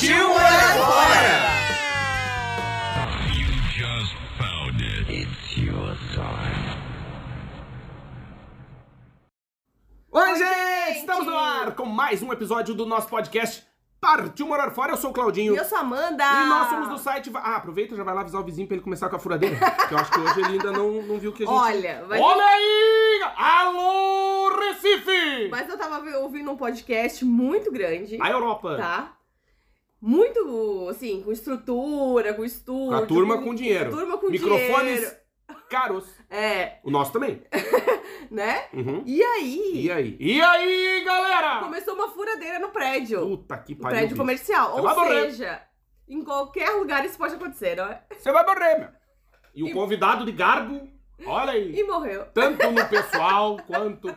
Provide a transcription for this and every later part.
Partiu morar fora! Oi, gente! Estamos no ar com mais um episódio do nosso podcast Partiu Morar Fora. Eu sou o Claudinho. E eu sou a Amanda. E nós somos do site. Ah, aproveita e já vai lá avisar o vizinho pra ele começar com a furadeira. que eu acho que hoje ele ainda não, não viu o que a gente. Olha, vai- Olha aí! Alô, Recife! Mas eu tava ouvindo um podcast muito grande, A Europa. tá? Muito, assim, com estrutura, com estúdio. Com a turma com dinheiro. Turma com Microfones dinheiro. caros. É, O nosso também. né? Uhum. E aí, E aí? E aí, galera? começou uma furadeira no prédio. Puta que pariu. prédio bicho. comercial. Ou vai morrer. seja, em qualquer lugar isso pode acontecer, não é? Você vai morrer, meu. E o E- convidado de garbo, olha aí. E morreu. Tanto no pessoal quanto.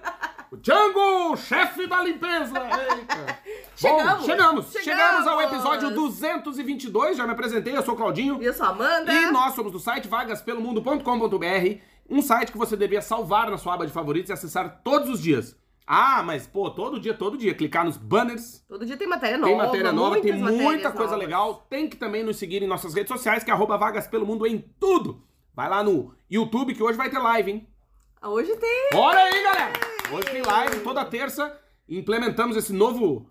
O Django, chefe da limpeza! Eita. Chegamos, Bom, chegamos! chegamos. Chegamos ao episódio 222. Já me apresentei, eu sou o Claudinho. E eu sou a Amanda. E nós somos do site vagaspelomundo.com.br, um site que você devia salvar na sua aba de favoritos e acessar todos os dias. Ah, mas pô, todo dia, todo dia, clicar nos banners, Todo dia tem matéria nova. tem matéria nova, tem muita coisa novas. legal. Tem que também nos seguir em nossas redes sociais, que é arroba Vagas Pelo Mundo em tudo. Vai lá no YouTube, que hoje vai ter live, hein? Hoje tem. Olha aí, galera! Hoje tem live toda terça. Implementamos esse novo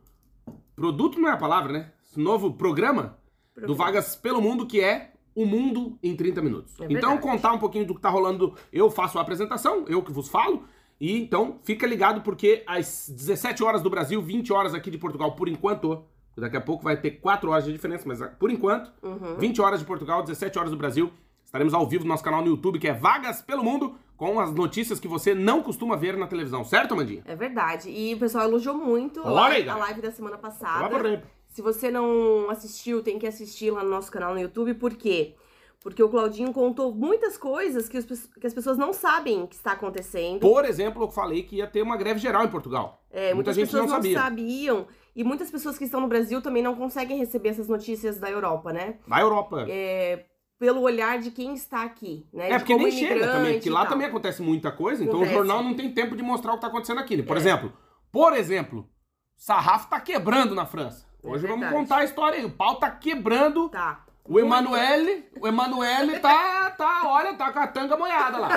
produto, não é a palavra, né? Esse novo programa, do Programa. Vagas pelo Mundo, que é o mundo em 30 minutos. É então, contar um pouquinho do que tá rolando, eu faço a apresentação, eu que vos falo. E então, fica ligado porque às 17 horas do Brasil, 20 horas aqui de Portugal, por enquanto. Daqui a pouco vai ter 4 horas de diferença, mas ah, por enquanto, Uhum. 20 horas de Portugal, 17 horas do Brasil. Estaremos ao vivo no nosso canal no YouTube, que é Vagas pelo Mundo, com as notícias que você não costuma ver na televisão, certo, Amandinha? É verdade. E o pessoal elogiou muito a aí, a galera. live da semana passada. morrer. Se você não assistiu, tem que assistir lá no nosso canal no YouTube. Por quê? Porque o Claudinho contou muitas coisas que, os que as pessoas não sabem que está acontecendo. Por exemplo, eu falei que ia ter uma greve geral em Portugal. É, Muita muitas gente pessoas não não, sabia. sabiam. E muitas pessoas que estão no Brasil também não conseguem receber essas notícias da Europa, né? Na Europa. É, pelo olhar de quem está aqui, né? É, De porque nem chega também, porque lá também acontece muita coisa, então Acontece. o jornal não tem tempo de mostrar o que tá acontecendo aqui. né? Por É. exemplo, por exemplo, sarrafo tá quebrando na França. É Hoje vamos verdade. contar a história aí. O pau tá quebrando. Tá. O Emanuele, o Emanuele tá, tá, olha, tá com a tanga moiada lá.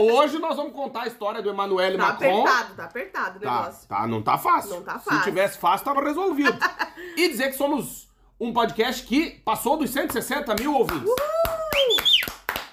Hoje nós vamos contar a história do Emanuele Tá Macron. apertado, tá apertado o Tá, negócio. tá, não tá fácil. Não tá Se fácil. tivesse fácil, tava resolvido. e dizer que somos um podcast que passou dos 160 mil ouvintes.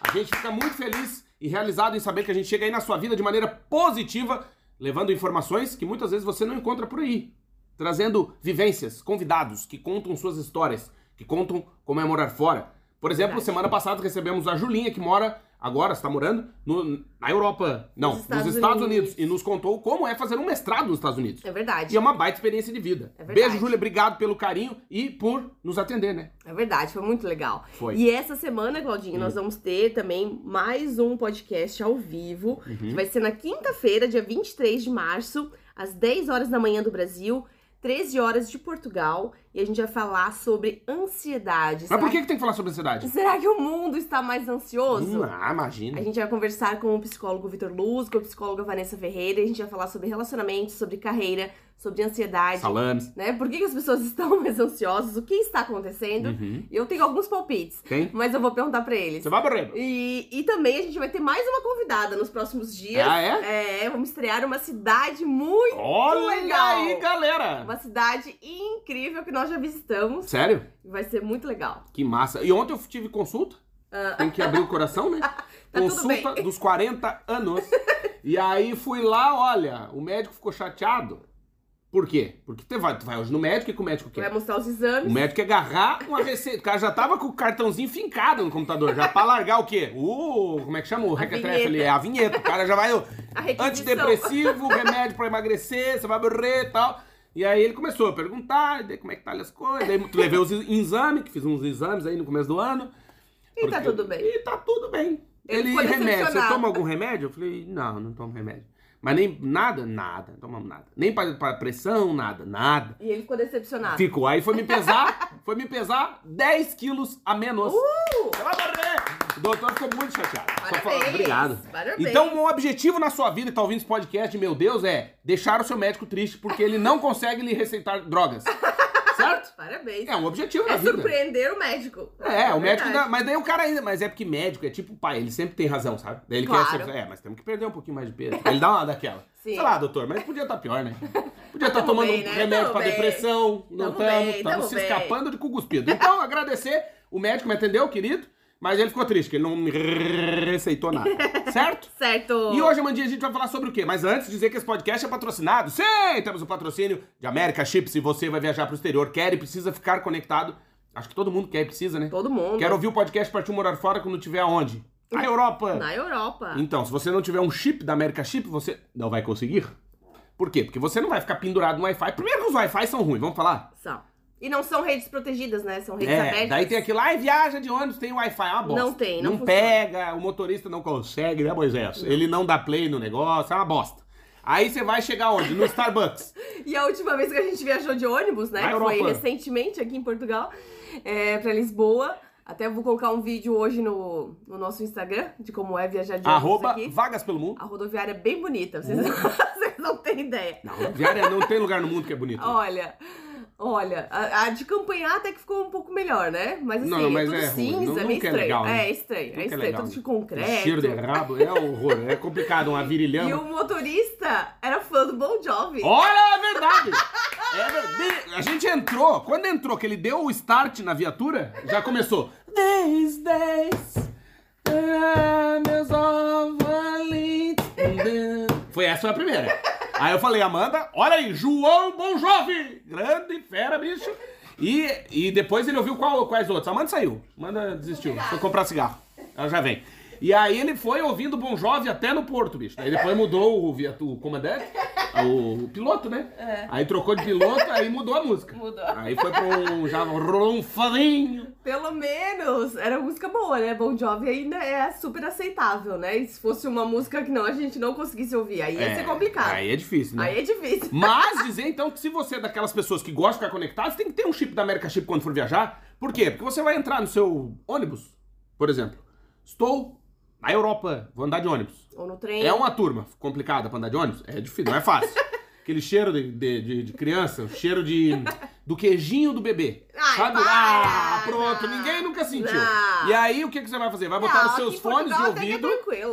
A gente fica muito feliz e realizado em saber que a gente chega aí na sua vida de maneira positiva, levando informações que muitas vezes você não encontra por aí. Trazendo vivências, convidados que contam suas histórias, que contam como é morar fora. Por exemplo, semana passada recebemos a Julinha, que mora, agora está morando, no- na Europa. Não, nos Estados Estados, Unidos. Unidos. E nos contou como é fazer um mestrado nos Estados Unidos. É verdade. E é uma baita experiência de vida. É verdade. Beijo, Júlia. Obrigado pelo carinho e por nos atender, né? É verdade, foi muito legal. Foi. E essa semana, Claudinho, Hum. nós vamos ter também mais um podcast ao vivo, Uhum. que vai ser na quinta-feira, dia 23 de março, às 10 horas da manhã do Brasil, 13 horas de Portugal, e a gente vai falar sobre ansiedade. Mas Será por que, que tem que falar sobre ansiedade? Será que o mundo está mais ansioso? Hum, ah, imagina. A gente vai conversar com o psicólogo Vitor Luz, com a psicóloga Vanessa Ferreira, e a gente vai falar sobre relacionamento, sobre carreira, sobre ansiedade, Salames. né? Por que, que as pessoas estão mais ansiosas? O que está acontecendo? Uhum. Eu tenho alguns palpites, Tem? mas eu vou perguntar pra eles. Você vai morrer. E, e também a gente vai ter mais uma convidada nos próximos dias. Ah, é? É, vamos estrear uma cidade muito Olha legal. aí, galera. Uma cidade incrível que nós já visitamos. Sério? Vai ser muito legal. Que massa. E ontem eu tive consulta. Tem que abrir o coração, né? Tá consulta dos 40 anos. e aí fui lá, olha, o médico ficou chateado. Por quê? Porque tu vai, tu vai hoje no médico, o que que o médico quer? Vai mostrar os O exames. médico quer agarrar uma receita. O cara já tava com o cartãozinho fincado no computador. Já pra largar o quê? O. Como é que chama? O requetrefe ali. É a vinheta. O cara já vai. Antidepressivo, remédio pra emagrecer, você vai morrer e tal. E aí ele começou a perguntar, daí como é que tá as coisas, daí tu levei os exames, que fiz uns exames aí no começo do ano. E tá tudo bem. E tá tudo bem. Ele Ele, remédio, você toma algum remédio? Eu falei, não, não tomo remédio. Mas nem nada, nada, tomamos nada. Nem pra, pra pressão, nada, nada. E ele ficou decepcionado. Ficou. Aí foi me pesar, foi me pesar 10 quilos a menos. Uh! O doutor ficou muito chateado. Parabéns. Obrigado. Parabéns. Então, um objetivo na sua vida, e tá ouvindo esse podcast, meu Deus, é deixar o seu médico triste porque ele não consegue lhe receitar drogas. Certo? Parabéns. É um objetivo É vida. surpreender o médico. É, o médico dá, mas daí o cara ainda, mas é porque médico é tipo pai, ele sempre tem razão, sabe? Daí ele Claro. quer sempre, é, mas temos que perder um pouquinho mais de peso. Ele dá uma daquela. Sim. Sei lá, doutor, mas podia estar pior, né? Podia estar Tamo tomando bem, um né? remédio Tamo pra bem. depressão, não Tamo estamos, estamos tamo se bem. escapando de cu cuspido. Então, agradecer, o médico me atendeu, querido, mas ele ficou triste, que ele não me receitou nada, certo? Certo. E hoje, Amandinha, a gente vai falar sobre o quê? Mas antes, dizer que esse podcast é patrocinado. Sim, temos o patrocínio de América Chip. Se você vai viajar pro exterior, quer e precisa ficar conectado. Acho que todo mundo quer e precisa, né? Todo mundo. Quero ouvir o podcast Partiu Morar Fora quando tiver aonde? Na Europa. Na Europa. Então, se você não tiver um chip da América Chip, você não vai conseguir. Por quê? Porque você não vai ficar pendurado no Wi-Fi. Primeiro que os Wi-Fi são ruins, vamos falar? São. E não são redes protegidas, né? São redes É, abertas. daí tem aquilo lá, e viaja de ônibus, tem Wi-Fi, é uma bosta. Não tem, não Não funciona. pega, o motorista não consegue, né, Moisés? Ele não dá play no negócio, é uma bosta. Aí você vai chegar onde? No Starbucks. E a última vez que a gente viajou de ônibus, né? Na foi Europa. recentemente aqui em Portugal, é, pra Lisboa. Até vou colocar um vídeo hoje no, no nosso Instagram de como é viajar de ônibus Arroba aqui. Vagas pelo Mundo. A rodoviária é bem bonita, vocês, não, vocês não têm ideia. Não, viária não tem lugar no mundo que é bonito. Olha, olha, a, a de campanhar até que ficou um pouco melhor, né? Mas assim, Não, não, mas é tudo é cinza, Não- é meio é estranho. legal, né? É estranho, Nunca é é estranho, legal, tudo de né? concreto. Cheiro de rabo, é horror. É complicado, uma E virilhama. o motorista era fã do Bon Jovi. Olha, é verdade! É verdade. A gente entrou, quando entrou, que ele deu o start na viatura, já começou. These days, ah, meus. Foi essa foi a primeira. Aí eu falei, Amanda, olha aí, João Bon Jovi! Grande fera, bicho. E, e depois ele ouviu qual, quais outros. Amanda saiu. Amanda desistiu. Foi comprar cigarro. Ela já vem. E aí ele foi ouvindo Bon Jovi até no Porto, bicho. Aí depois mudou o, via- o comandante, o, piloto, né? Aí trocou de piloto, aí mudou a música. Mudou. Aí foi pra um, já rolou um fadinho. Pelo menos era música boa, né? Bon Jovi ainda é super aceitável, né? E se fosse uma música que não a gente não conseguisse ouvir, aí ia ser complicado. Aí é difícil, né? Aí é difícil. Mas dizer então que se você é daquelas pessoas que gostam de ficar conectado, você tem que ter um chip da América Chip quando for viajar. Por quê? Porque você vai entrar no seu ônibus, por exemplo. Estou na Europa, vou andar de ônibus. Ou no trem. É uma turma complicada pra andar de ônibus? É difícil, não é fácil. Aquele cheiro de, de, de- de criança, o cheiro de, do queijinho do bebê. Ai, Sabe? para! Ah, pronto, Não. ninguém nunca sentiu. Não. E aí, o que, que você vai fazer? Vai botar Não, os seus fones de é ouvido.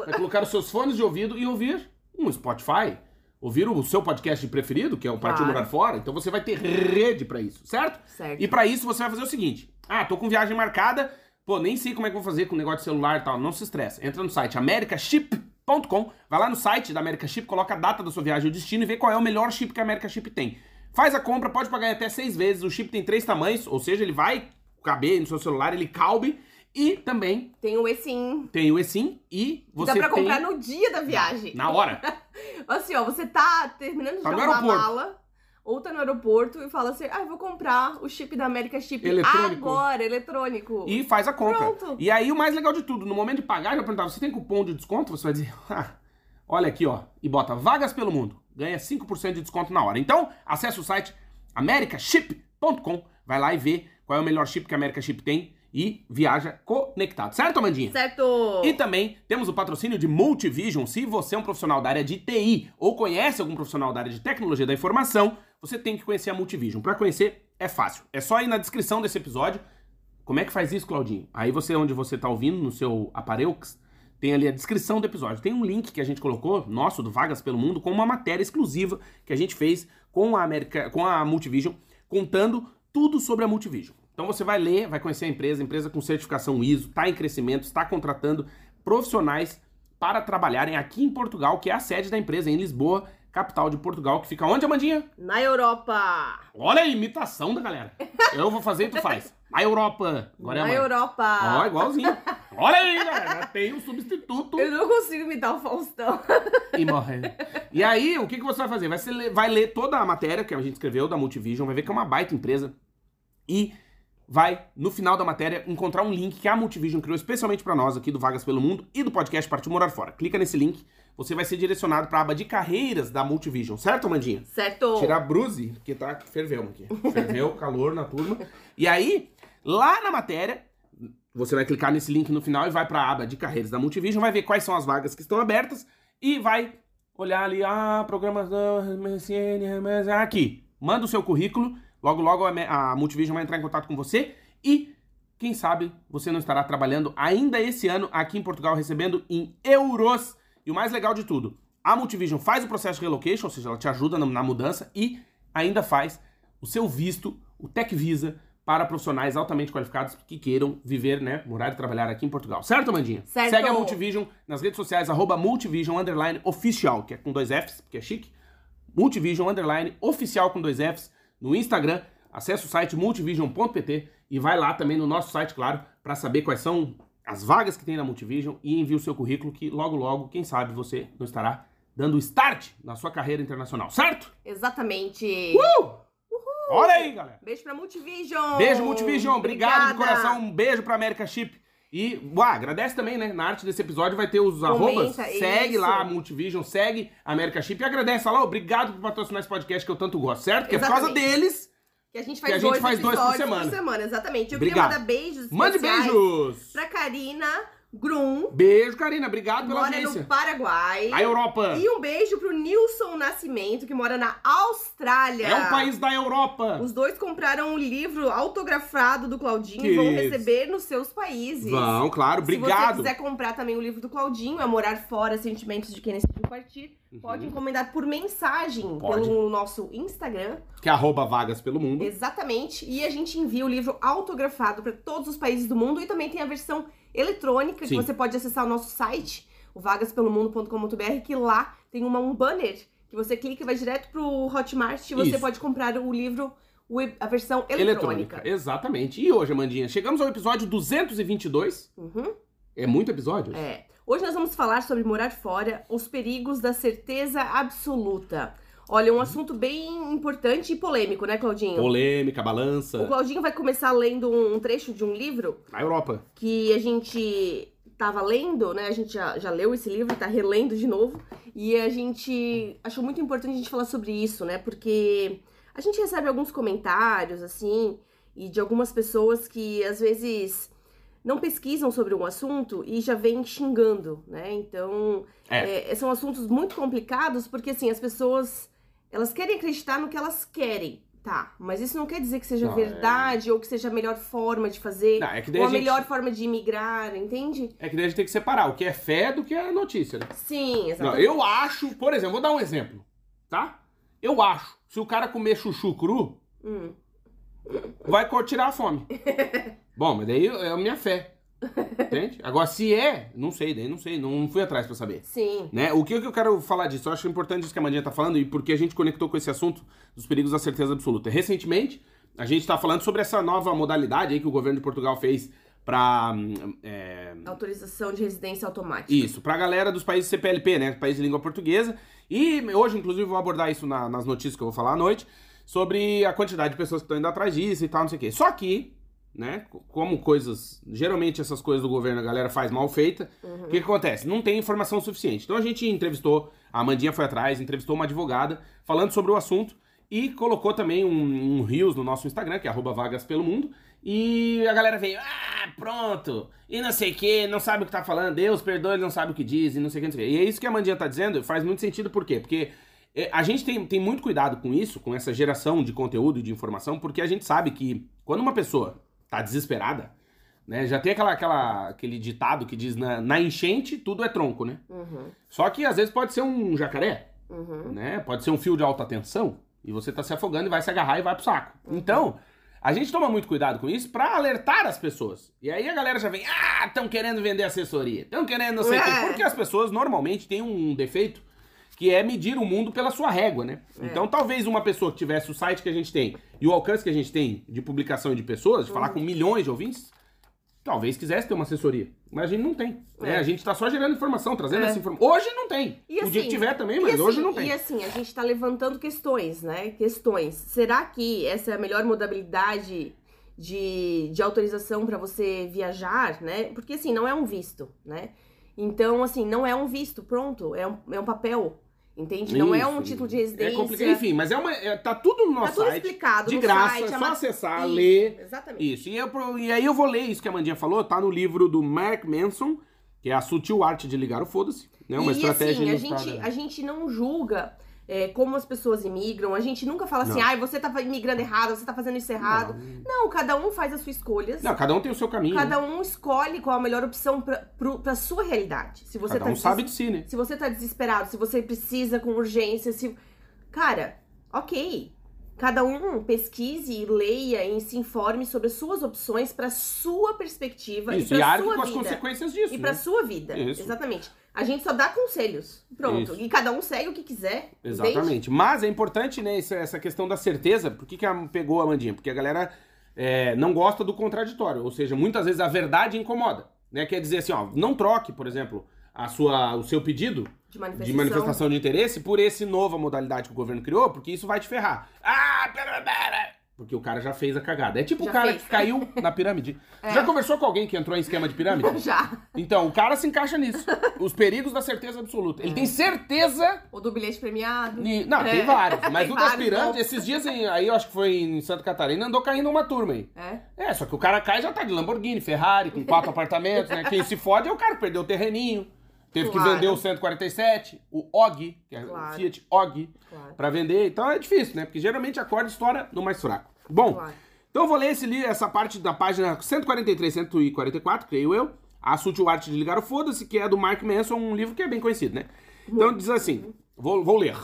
Vai colocar os seus fones de ouvido e ouvir um Spotify. Ouvir o seu podcast preferido, que é o Partiu Claro. Morar Fora. Então você vai ter rede pra isso, certo? Certo. E pra isso você vai fazer o seguinte: ah, tô com viagem marcada, pô, nem sei como é que eu vou fazer com o negócio de celular e tal. Não se estressa. Entra no site americaship.com, vai lá no site da America Chip, coloca a data da sua viagem e o destino e vê qual é o melhor chip que a America Chip tem. Faz a compra, pode pagar até seis vezes. O chip tem três tamanhos, ou seja, ele vai caber no seu celular, ele cabe. E também Tem o eSIM. tem o eSIM e você Dá pra tem... comprar no dia da viagem. Na hora. Assim, ó, você tá terminando de Tá arrumar a mala, ou tá no aeroporto e fala assim, ah, eu vou comprar o chip da América Chip Eletrônico. agora, eletrônico. E faz a compra. Pronto. E aí o mais legal de tudo, no momento de pagar, eu perguntava, você tem cupom de desconto? Você vai dizer, ah, olha aqui, ó, e bota vagas pelo mundo. Ganha 5% de desconto na hora. Então, acesse o site americaship.com, vai lá e vê qual é o melhor chip que a America Chip tem e viaja conectado. Certo, Amandinha? Certo! E também temos o patrocínio de Multivision. Se você é um profissional da área de TI ou conhece algum profissional da área de tecnologia da informação, você tem que conhecer a Multivision. Para conhecer é fácil. É só ir na descrição desse episódio. Como é que faz isso, Claudinho? Aí você, onde você tá ouvindo, no seu aparelho, tem ali a descrição do episódio. Tem um link que a gente colocou, nosso, do Vagas pelo Mundo, com uma matéria exclusiva que a gente fez com a, América, com a Multivision, contando tudo sobre a Multivision. Então você vai ler, vai conhecer a empresa, empresa com certificação ISO, está em crescimento, está contratando profissionais para trabalharem aqui em Portugal, que é a sede da empresa, em Lisboa, capital de Portugal, que fica onde, Amandinha? Na Europa! Olha a imitação da galera. Eu vou fazer e tu faz. Na Europa. Agora é Na Amanda. Europa! Ó, igualzinho. Olha aí, galera, tem um substituto Eu não consigo imitar o Faustão. e morre. E aí, o que, que você vai fazer? Vai, ser vai ler toda a matéria que a gente escreveu da Multivision, vai ver que é uma baita empresa e vai, no final da matéria, encontrar um link que a Multivision criou especialmente pra nós aqui do Vagas pelo Mundo e do podcast Partiu Morar Fora. Clica nesse link, você vai ser direcionado pra aba de carreiras da Multivision, certo, Amandinha? Certo? Tirar a bruse, porque tá ferveu aqui. Ferveu, calor na turma. E aí, lá na matéria, você vai clicar nesse link no final e vai pra aba de carreiras da Multivision, vai ver quais são as vagas que estão abertas e vai olhar ali, ah, programação, MSN, mas aqui. Manda o seu currículo, logo logo a, a Multivision vai entrar em contato com você e quem sabe você não estará trabalhando ainda esse ano aqui em Portugal recebendo em euros. E o mais legal de tudo, a Multivision faz o processo de relocation, ou seja, ela te ajuda na, mudança e ainda faz o seu visto, o Tech Visa, para profissionais altamente qualificados que queiram viver, né, morar e trabalhar aqui em Portugal. Certo, Amandinha? Certo. Segue a Multivision nas redes sociais, arroba Multivision Underline Oficial, que é com dois Fs, porque é chique. Multivision Underline Oficial com dois Fs no Instagram. Acesse o site multivision.pt e vai lá também no nosso site, claro, para saber quais são as vagas que tem na Multivision e envie o seu currículo que logo logo, quem sabe, você não estará dando start na sua carreira internacional, certo? Exatamente. Uh! Olha aí, galera. Beijo pra Multivision. Beijo, Multivision. Obrigado de coração. Um beijo pra América Chip. E, uá, agradece também, né? Na arte desse episódio vai ter os arrobas. Segue isso. lá a Multivision, segue a América Chip e agradece. Fala, obrigado por patrocinar esse podcast que eu tanto gosto, certo? Que é por causa deles. Que a gente faz, a gente dois, faz dois por episódios semana. exatamente. Eu Obrigado. queria mandar beijos Mande beijos. pra Karina Grum, Beijo, Karina. Obrigado pela mora audiência. no Paraguai. A Europa. E um beijo pro Nilson Nascimento, que mora na Austrália. É um país da Europa. Os dois compraram um livro autografado do Claudinho Que e vão receber nos seus países. Vão, claro. Se você Obrigado. quiser comprar também o livro do Claudinho, É Morar Fora, Sentimentos de Quem Decidiu Partir, pode encomendar por mensagem Uhum. Pode. pelo nosso Instagram. Que é arroba vagas pelo mundo. Exatamente. E a gente envia o livro autografado para todos os países do mundo e também tem a versão eletrônica Sim. que você pode acessar o nosso site, o vagaspelomundo.com.br, que lá tem uma, um banner que você clica e vai direto pro Hotmart e você Isso. pode comprar o livro, a versão eletrônica. Eletrônica. Exatamente. E hoje, Amandinha, chegamos ao episódio 222. Uhum. É muito episódio? É. Hoje nós vamos falar sobre morar fora, os perigos da certeza absoluta. Olha, um assunto bem importante e polêmico, né, Claudinho? Polêmica, O balança. Claudinho vai começar lendo um trecho de um livro Na Europa. que a gente tava lendo, né? A gente já, já leu esse livro, tá relendo de novo. E a gente achou muito importante a gente falar sobre isso, né? Porque a gente recebe alguns comentários, assim, e de algumas pessoas que às vezes não pesquisam sobre um assunto e já vêm xingando, né? Então, É. é, são assuntos muito complicados porque, assim, as pessoas, elas querem acreditar no que elas querem. Tá, mas isso não quer dizer que seja Não, é- verdade ou que seja a melhor forma de fazer. Não, é Ou a gente- melhor forma de imigrar, entende? É que daí a gente tem que separar o que é fé do que é notícia, né? Sim, Não, exatamente. eu acho, por exemplo, vou dar um exemplo, tá? Eu acho, se o cara comer chuchu cru, Hum, vai tirar a fome. Bom, mas daí é a minha fé. Entende? Agora, se é, não sei, daí não sei, não fui atrás pra saber. sim. Né? O que, que eu quero falar disso? Eu acho importante isso que a Mandinha tá falando e porque a gente conectou com esse assunto dos perigos da certeza absoluta. Recentemente, a gente tá falando sobre essa nova modalidade aí que o governo de Portugal fez pra. hum, é, Autorização de residência automática. Isso, pra galera dos países CPLP, né? País de língua portuguesa. E hoje, inclusive, vou abordar isso na- nas notícias que eu vou falar à noite, sobre a quantidade de pessoas que estão indo atrás disso e tal, não sei o quê. Só que, né, co- como coisas. Geralmente essas coisas do governo a galera faz mal feita, o que, que acontece? Não tem informação suficiente. Então a gente entrevistou, a Amandinha foi atrás, entrevistou uma advogada falando sobre o assunto e colocou também um, um Reels no nosso Instagram, que é arroba vagas pelo mundo. E a galera veio, ah, pronto, e não sei o que, não sabe o que tá falando, Deus perdoe, ele não sabe o que diz, e não sei o que, não sei o que. E é isso que a Mandinha tá dizendo, faz muito sentido, por quê? Porque é, a gente tem, tem muito cuidado com isso, com essa geração de conteúdo e de informação, porque a gente sabe que quando uma pessoa tá desesperada, né, já tem aquela, aquela, aquele ditado que diz, na, na enchente tudo é tronco, né? Uhum, Só que às vezes pode ser um jacaré, uhum. né? Pode ser um fio de alta tensão e você tá se afogando e vai se agarrar e vai pro saco. Então, a gente toma muito cuidado com isso pra alertar as pessoas. E aí a galera já vem, ah, estão querendo vender assessoria, estão querendo não sei o quê. É. Porque as pessoas normalmente têm um defeito que é medir o mundo pela sua régua, né? Então, talvez uma pessoa que tivesse o site que a gente tem e o alcance que a gente tem de publicação de pessoas, de falar com milhões de ouvintes, talvez quisesse ter uma assessoria. Mas a gente não tem. né? É. A gente tá só gerando informação, trazendo É. essa informação. Hoje não tem. E o dia assim, que tiver também, mas assim- hoje não tem. E assim, a gente tá levantando questões, né? Questões. Será que essa é a melhor modalidade de, de autorização para você viajar, né? Porque assim, não é um visto, né? Então, assim, não é um visto, pronto. É um, é um papel, entende? Não é um título de É residência. complicado. Enfim, mas é uma, é- tá tudo no tá nosso tudo site. explicado de no graça, site. é a só acessar, Isso, ler. Exatamente. Isso. E, eu, pro- e aí eu vou ler isso que a Mandinha falou, tá no livro do Mark Manson, que é a sutil arte de ligar o foda-se. Né? Uma e estratégia assim, a gente, a gente não julga é, como as pessoas imigram, a gente nunca fala assim, Não. ai, você tá imigrando errado, você tá fazendo isso errado. Não, cada um faz as suas escolhas. Não, cada um tem o seu caminho. né? Cada um escolhe qual a melhor opção pra, pro, pra sua realidade. Se você Cada tá um sabe de si, né? Se você tá desesperado, se você precisa com urgência, se. Cara, ok. Cada um pesquise, leia e se informe sobre as suas opções pra sua perspectiva Isso, e arque sua com as vida. consequências disso. E pra né? sua vida. Isso. Exatamente. A gente só dá conselhos. Pronto. Isso. E cada um segue o que quiser. entende? Exatamente. Mas é importante, né, essa, essa questão da certeza. Por que, que a, pegou a Mandinha? Porque a galera é, não gosta do contraditório. Ou seja, muitas vezes a verdade incomoda. Né? Quer dizer assim, ó, não troque, por exemplo, a sua, o seu pedido De manifestação. de manifestação de interesse por esse nova modalidade que o governo criou, porque isso vai te ferrar. Ah, pera, pera. Porque o cara já fez a cagada. É tipo Já o cara fez. que caiu na pirâmide. É. Já conversou com alguém que entrou em esquema de pirâmide? Já. Então, o cara se encaixa nisso. Os perigos da certeza absoluta. Ele tem certeza O do bilhete premiado. Ni- Não, É. tem vários. Mas Tem o das pirâmides, esses dias em- aí eu acho que foi em Santa Catarina, andou caindo uma turma aí. É. É, só que o cara cai e já tá de Lamborghini, Ferrari, com quatro apartamentos, né? Quem se fode é o cara que perdeu o terreninho. Teve Claro. que vender o 147, o OG, que é Claro. o Fiat OG, Claro. pra vender. Então é difícil, né? Porque geralmente a corda estoura no mais fraco. Bom, Claro. então eu vou ler esse, essa parte da página 143, 144, creio eu. A Sutil Arte de Ligar o Foda-se, que é do Mark Manson, um livro que é bem conhecido, né? Então diz assim, vou, vou ler.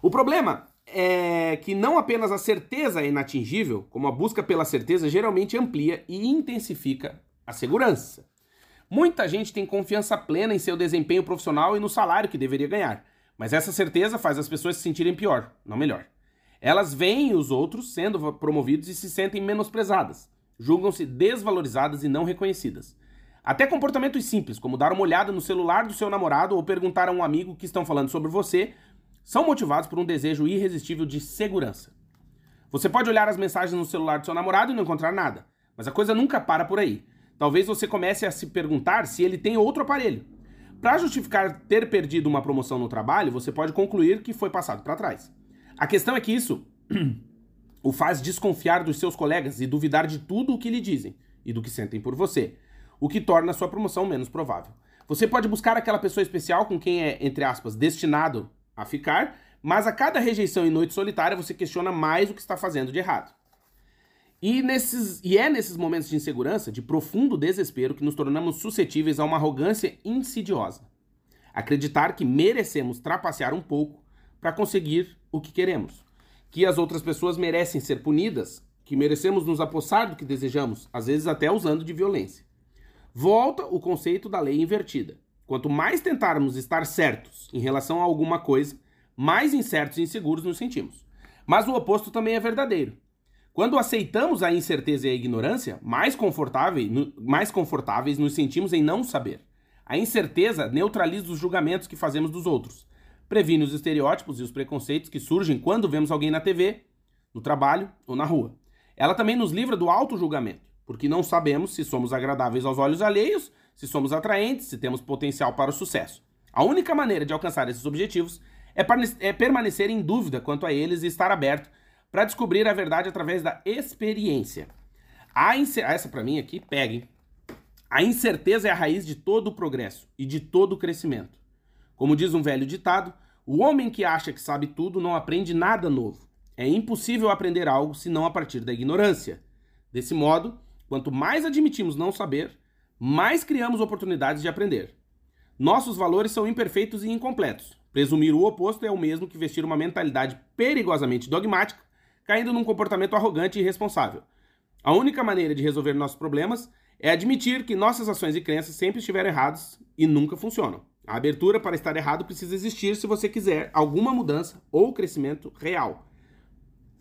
O problema é que não apenas a certeza é inatingível, como a busca pela certeza geralmente amplia e intensifica a segurança. Muita gente tem confiança plena em seu desempenho profissional e no salário que deveria ganhar, mas essa certeza faz as pessoas se sentirem pior, não melhor. Elas veem os outros sendo promovidos e se sentem menosprezadas, julgam-se desvalorizadas e não reconhecidas. Até comportamentos simples, como dar uma olhada no celular do seu namorado ou perguntar a um amigo que estão falando sobre você, são motivados por um desejo irresistível de segurança. Você pode olhar as mensagens no celular do seu namorado e não encontrar nada, mas a coisa nunca para por aí. Talvez você comece a se perguntar se ele tem outro aparelho. Para justificar ter perdido uma promoção no trabalho, você pode concluir que foi passado para trás. A questão é que isso o faz desconfiar dos seus colegas e duvidar de tudo o que lhe dizem e do que sentem por você, o que torna sua promoção menos provável. Você pode buscar aquela pessoa especial com quem é, entre aspas, destinado a ficar, mas a cada rejeição e noite solitária você questiona mais o que está fazendo de errado. E, nesses, e é nesses momentos de insegurança, de profundo desespero, que nos tornamos suscetíveis a uma arrogância insidiosa. Acreditar que merecemos trapacear um pouco para conseguir o que queremos. Que as outras pessoas merecem ser punidas, que merecemos nos apossar do que desejamos, às vezes até usando de violência. Volta o conceito da lei invertida. Quanto mais tentarmos estar certos em relação a alguma coisa, mais incertos e inseguros nos sentimos. Mas o oposto também é verdadeiro. Quando aceitamos a incerteza e a ignorância, mais, confortável, mais confortáveis nos sentimos em não saber. A incerteza neutraliza os julgamentos que fazemos dos outros, previne os estereótipos e os preconceitos que surgem quando vemos alguém na TV, no trabalho ou na rua. Ela também nos livra do auto-julgamento, porque não sabemos se somos agradáveis aos olhos alheios, se somos atraentes, se temos potencial para o sucesso. A única maneira de alcançar esses objetivos é, é permanecer em dúvida quanto a eles e estar aberto para descobrir a verdade através da experiência. A ince- Essa para mim aqui, peguem. A incerteza é a raiz de todo o progresso e de todo o crescimento. Como diz um velho ditado, o homem que acha que sabe tudo não aprende nada novo. É impossível aprender algo senão a partir da ignorância. Desse modo, quanto mais admitimos não saber, mais criamos oportunidades de aprender. Nossos valores são imperfeitos e incompletos. Presumir o oposto é o mesmo que vestir uma mentalidade perigosamente dogmática, caindo num comportamento arrogante e irresponsável. A única maneira de resolver nossos problemas é admitir que nossas ações e crenças sempre estiveram erradas e nunca funcionam. A abertura para estar errado precisa existir se você quiser alguma mudança ou crescimento real.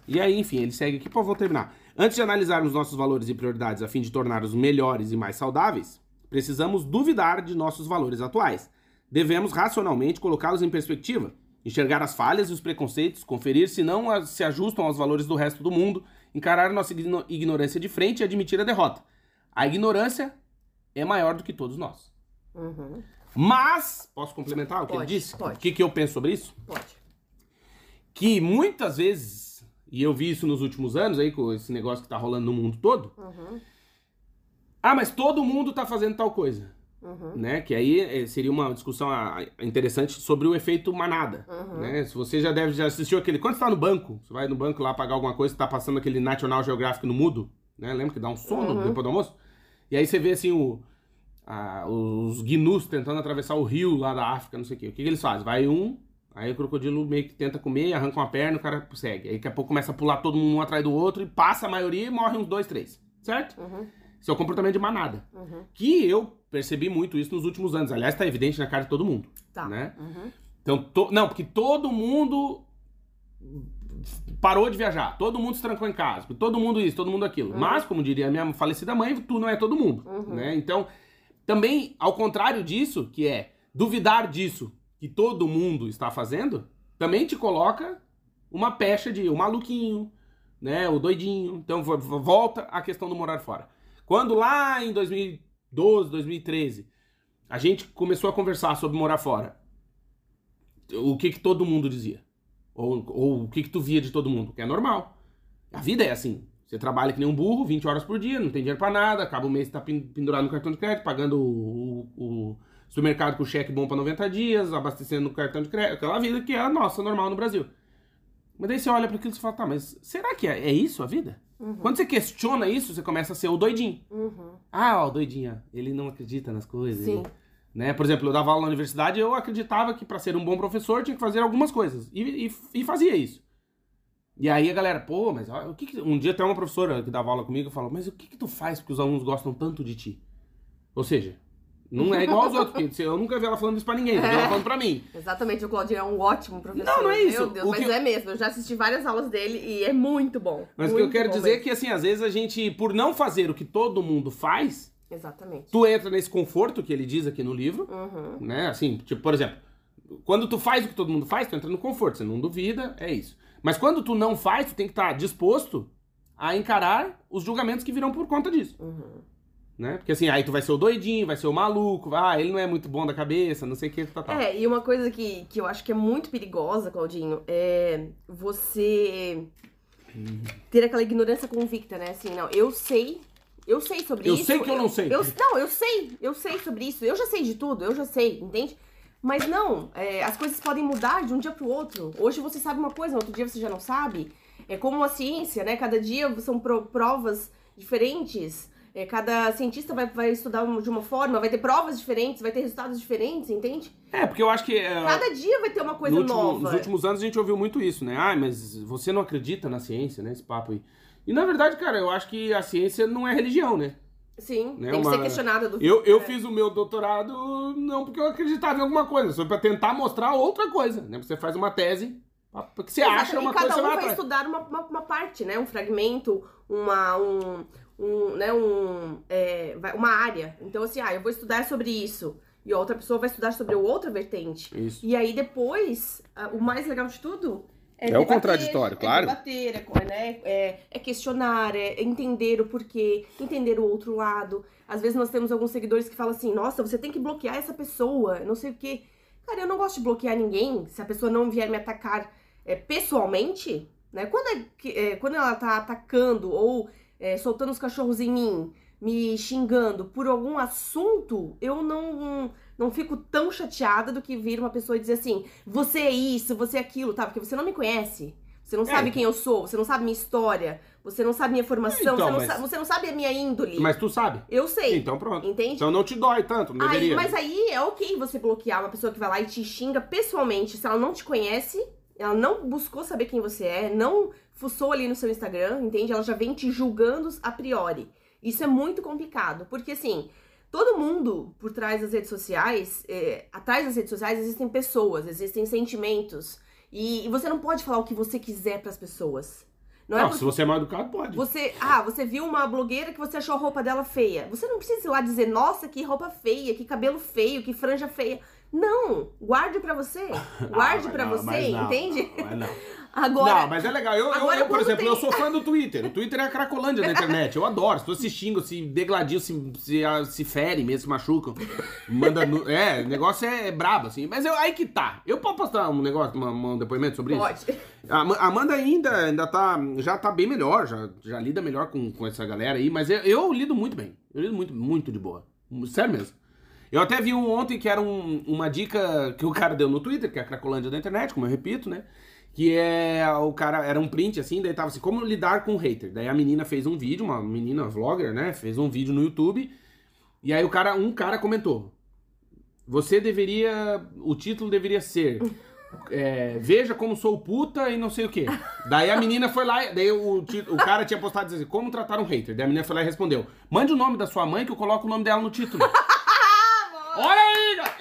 E aí, enfim, ele segue aqui, pô, vou terminar. Antes de analisarmos nossos valores e prioridades a fim de torná-los melhores e mais saudáveis, precisamos duvidar de nossos valores atuais. Devemos racionalmente colocá-los em perspectiva, enxergar as falhas e os preconceitos, conferir se não se ajustam aos valores do resto do mundo, encarar nossa ignorância de frente e admitir a derrota. A ignorância é maior do que todos nós. Uhum. Mas, posso complementar o que Pode, ele disse? pode. O que, que eu penso sobre isso? Pode. Que muitas vezes, e eu vi isso nos últimos anos aí, com esse negócio que tá rolando no mundo todo, Uhum. ah, mas todo mundo tá fazendo tal coisa. Uhum. Né? Que aí eh, seria uma discussão ah, interessante sobre o efeito manada. Uhum. Né? Se você já deve já assistiu aquele. Quando você tá no banco, você vai no banco lá pagar alguma coisa, tá passando aquele National Geographic no mudo, né? Lembra que dá um sono Uhum. depois do almoço? E aí você vê assim o, a- os gnus tentando atravessar o rio lá da África, não sei o quê. O que, que eles fazem? Vai um, aí o crocodilo meio que tenta comer, arranca uma perna, o cara segue. Aí daqui a pouco começa a pular todo mundo um atrás do outro e passa a maioria e morre uns dois, três. Certo? Uhum. Isso é o comportamento de manada. Que eu percebi muito isso nos últimos anos. Aliás, tá evidente na cara de todo mundo. Tá. Né? Uhum. Então, to- não, porque todo mundo parou de viajar, todo mundo se trancou em casa, todo mundo isso, todo mundo aquilo. Uhum. Mas, como diria a minha falecida mãe, tu não é todo mundo, Uhum. né? Então, também, ao contrário disso, que é duvidar disso que todo mundo está fazendo, também te coloca uma pecha de o maluquinho, né, o doidinho. Então, vo- vo- volta à questão do morar fora. Quando lá em 2012, 2013, a gente começou a conversar sobre morar fora, o que que todo mundo dizia? Ou, ou o que que tu via de todo mundo? Que é normal. A vida é assim. Você trabalha que nem um burro, 20 horas por dia, não tem dinheiro pra nada, acaba o mês tá pen- pendurado no cartão de crédito, pagando o, o- o supermercado com cheque bom pra 90 dias, abastecendo o cartão de crédito, aquela vida que é a nossa, normal no Brasil. Mas daí você olha para aquilo e fala, tá, mas será que é, é isso a vida? Uhum. Quando você questiona isso, você começa a ser o doidinho. Uhum. Ah, ó, o doidinho, ele não acredita nas coisas. Sim. ele- né? Por exemplo, eu dava aula na universidade eu acreditava que para ser um bom professor tinha que fazer algumas coisas. E, e- e fazia isso. E aí a galera, pô, mas ó, o que, que- Um dia até uma professora que dava aula comigo falou, mas o que, que tu faz porque os alunos gostam tanto de ti? Ou seja, não é igual aos outros, porque eu nunca vi ela falando isso pra ninguém, vi ela falando pra mim. Exatamente, o Claudinho é um ótimo professor. Não, não é isso. Meu Deus, O mas que é mesmo. Eu já assisti várias aulas dele e é muito bom. Mas o que eu quero dizer é mesmo. que, assim, às vezes a gente, por não fazer o que todo mundo faz, Exatamente. tu entra nesse conforto que ele diz aqui no livro, Uhum. né? Assim, tipo, por exemplo, quando tu faz o que todo mundo faz, tu entra no conforto, você não duvida, é isso. Mas quando tu não faz, tu tem que estar disposto a encarar os julgamentos que virão por conta disso, Uhum. Né? Porque assim, aí tu vai ser o doidinho, vai ser o maluco, ah, ele não é muito bom da cabeça, não sei o que, tá, tá. É, e uma coisa que, que eu acho que é muito perigosa, Claudinho, é você ter aquela ignorância convicta, né? Assim, não, eu sei, eu sei sobre Eu isso. sei que eu não sei. eu- não, eu sei, eu sei sobre isso, eu já sei de tudo, eu já sei, entende? Mas não, é, as coisas podem mudar de um dia pro outro. Hoje você sabe uma coisa, no outro dia você já não sabe. É como a ciência, né? Cada dia são pro- provas diferentes. É, cada cientista vai, vai estudar de uma forma, vai ter provas diferentes, vai ter resultados diferentes, entende? É, porque eu acho que é, Cada dia vai ter uma coisa no último- nova. nos últimos anos a gente ouviu muito isso, né? Ah, mas você não acredita na ciência, né? Esse papo aí. E na verdade, cara, eu acho que a ciência não é religião, né? Sim, Né, tem que uma- ser questionada do Eu, eu é. fiz o meu doutorado não porque eu acreditava em alguma coisa, só pra tentar mostrar outra coisa, né? Você faz uma tese, porque você Exato, acha uma e cada coisa, você um vai vai atrás. estudar uma, uma, uma parte, né? Um fragmento, uma, um, um, né? um, é, uma área. Então, assim, ah, eu vou estudar sobre isso. E a outra pessoa vai estudar sobre outra vertente. Isso. E aí, depois, o mais legal de tudo é, É o debater, contraditório, é claro. debater, é, né? é, é questionar, é entender o porquê, entender o outro lado. Às vezes nós temos alguns seguidores que falam assim, nossa, você tem que bloquear essa pessoa, não sei o quê. Cara, eu não gosto de bloquear ninguém se a pessoa não vier me atacar é, pessoalmente, né? Quando, é que- é, quando ela tá atacando ou é, soltando os cachorros em mim, me xingando por algum assunto, eu não, não fico tão chateada do que vir uma pessoa e dizer assim, você é isso, você é aquilo, tá? Porque você não me conhece. Você não É. sabe quem eu sou, você não sabe minha história, você não sabe minha formação, Então, você, não mas- sa- você não sabe a minha índole. Mas tu sabe. Eu sei. Então pronto. Entende? Então não te dói tanto, não Aí, deveria. mas aí é ok você bloquear uma pessoa que vai lá e te xinga pessoalmente se ela não te conhece, ela não buscou saber quem você é, não fuçou ali no seu Instagram, entende? Ela já vem te julgando a priori. Isso é muito complicado, porque assim, todo mundo por trás das redes sociais, é, atrás das redes sociais existem pessoas, existem sentimentos, e, e você não pode falar o que você quiser pras pessoas. Não, é Não, porque se você é mal educado, pode. você, ah, você viu uma blogueira que você achou a roupa dela feia. Você não precisa ir lá dizer, nossa, que roupa feia, que cabelo feio, que franja feia. Não, guarde pra você. Guarde Ah, pra não, você, não, entende? mas não. Agora, não, mas é legal. Eu, eu- eu, por exemplo, tem- eu sou fã do Twitter. O Twitter é a cracolândia da internet. Eu adoro. Se xingam, se degladiam, se, se, se ferem mesmo, se machucam. Manda É, o negócio é, é brabo, assim. Mas eu, aí que tá. Eu posso postar um negócio, uma- um depoimento sobre isso? pode. A Ama- a Amanda ainda, ainda tá, já tá bem melhor, já, já lida melhor com, com essa galera aí, mas eu, eu lido muito bem. Eu lido muito, muito de boa. Sério mesmo. Eu até vi um ontem que era um- uma dica que o cara deu no Twitter, que é a Cracolândia da internet, como eu repito, né? Que é o cara, era um print assim, daí tava assim, como lidar com hater. Daí a menina fez um vídeo, uma menina vlogger, né? Fez um vídeo no YouTube. E aí o cara, um cara comentou: Você deveria. O título deveria ser. é, Veja como sou puta e não sei o quê. Daí a menina foi lá, daí o, o cara tinha postado assim, como tratar um hater. Daí a menina foi lá e respondeu: Mande o nome da sua mãe que eu coloco o nome dela no título. Olha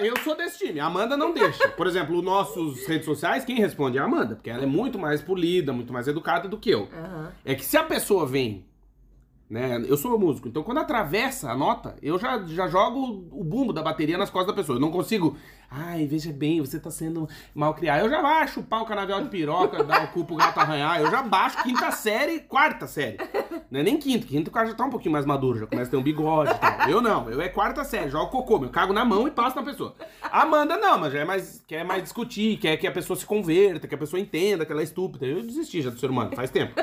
eu sou desse time. A Amanda não deixa. Por exemplo, os nossos redes sociais, quem responde é a Amanda, porque ela é muito mais polida, muito mais educada do que eu. Aham. É que se a pessoa vem, né? Eu sou músico, então quando atravessa a nota, eu já, já jogo o bumbo da bateria nas costas da pessoa. Eu não consigo. Ai, veja bem, você tá sendo mal criado. Eu já baixo o canavial de piroca, dar o cu pro gato arranhar. Eu já baixo quinta série, quarta série. Não é nem quinta, quinta o cara já tá um pouquinho mais maduro, já começa a ter um bigode. Eu não, eu é quarta série, jogo cocô, eu cago na mão e passo na pessoa. Amanda não, mas já é mais, quer mais discutir, quer que a pessoa se converta, que a pessoa entenda que ela é estúpida. Eu desisti já do ser humano, faz tempo.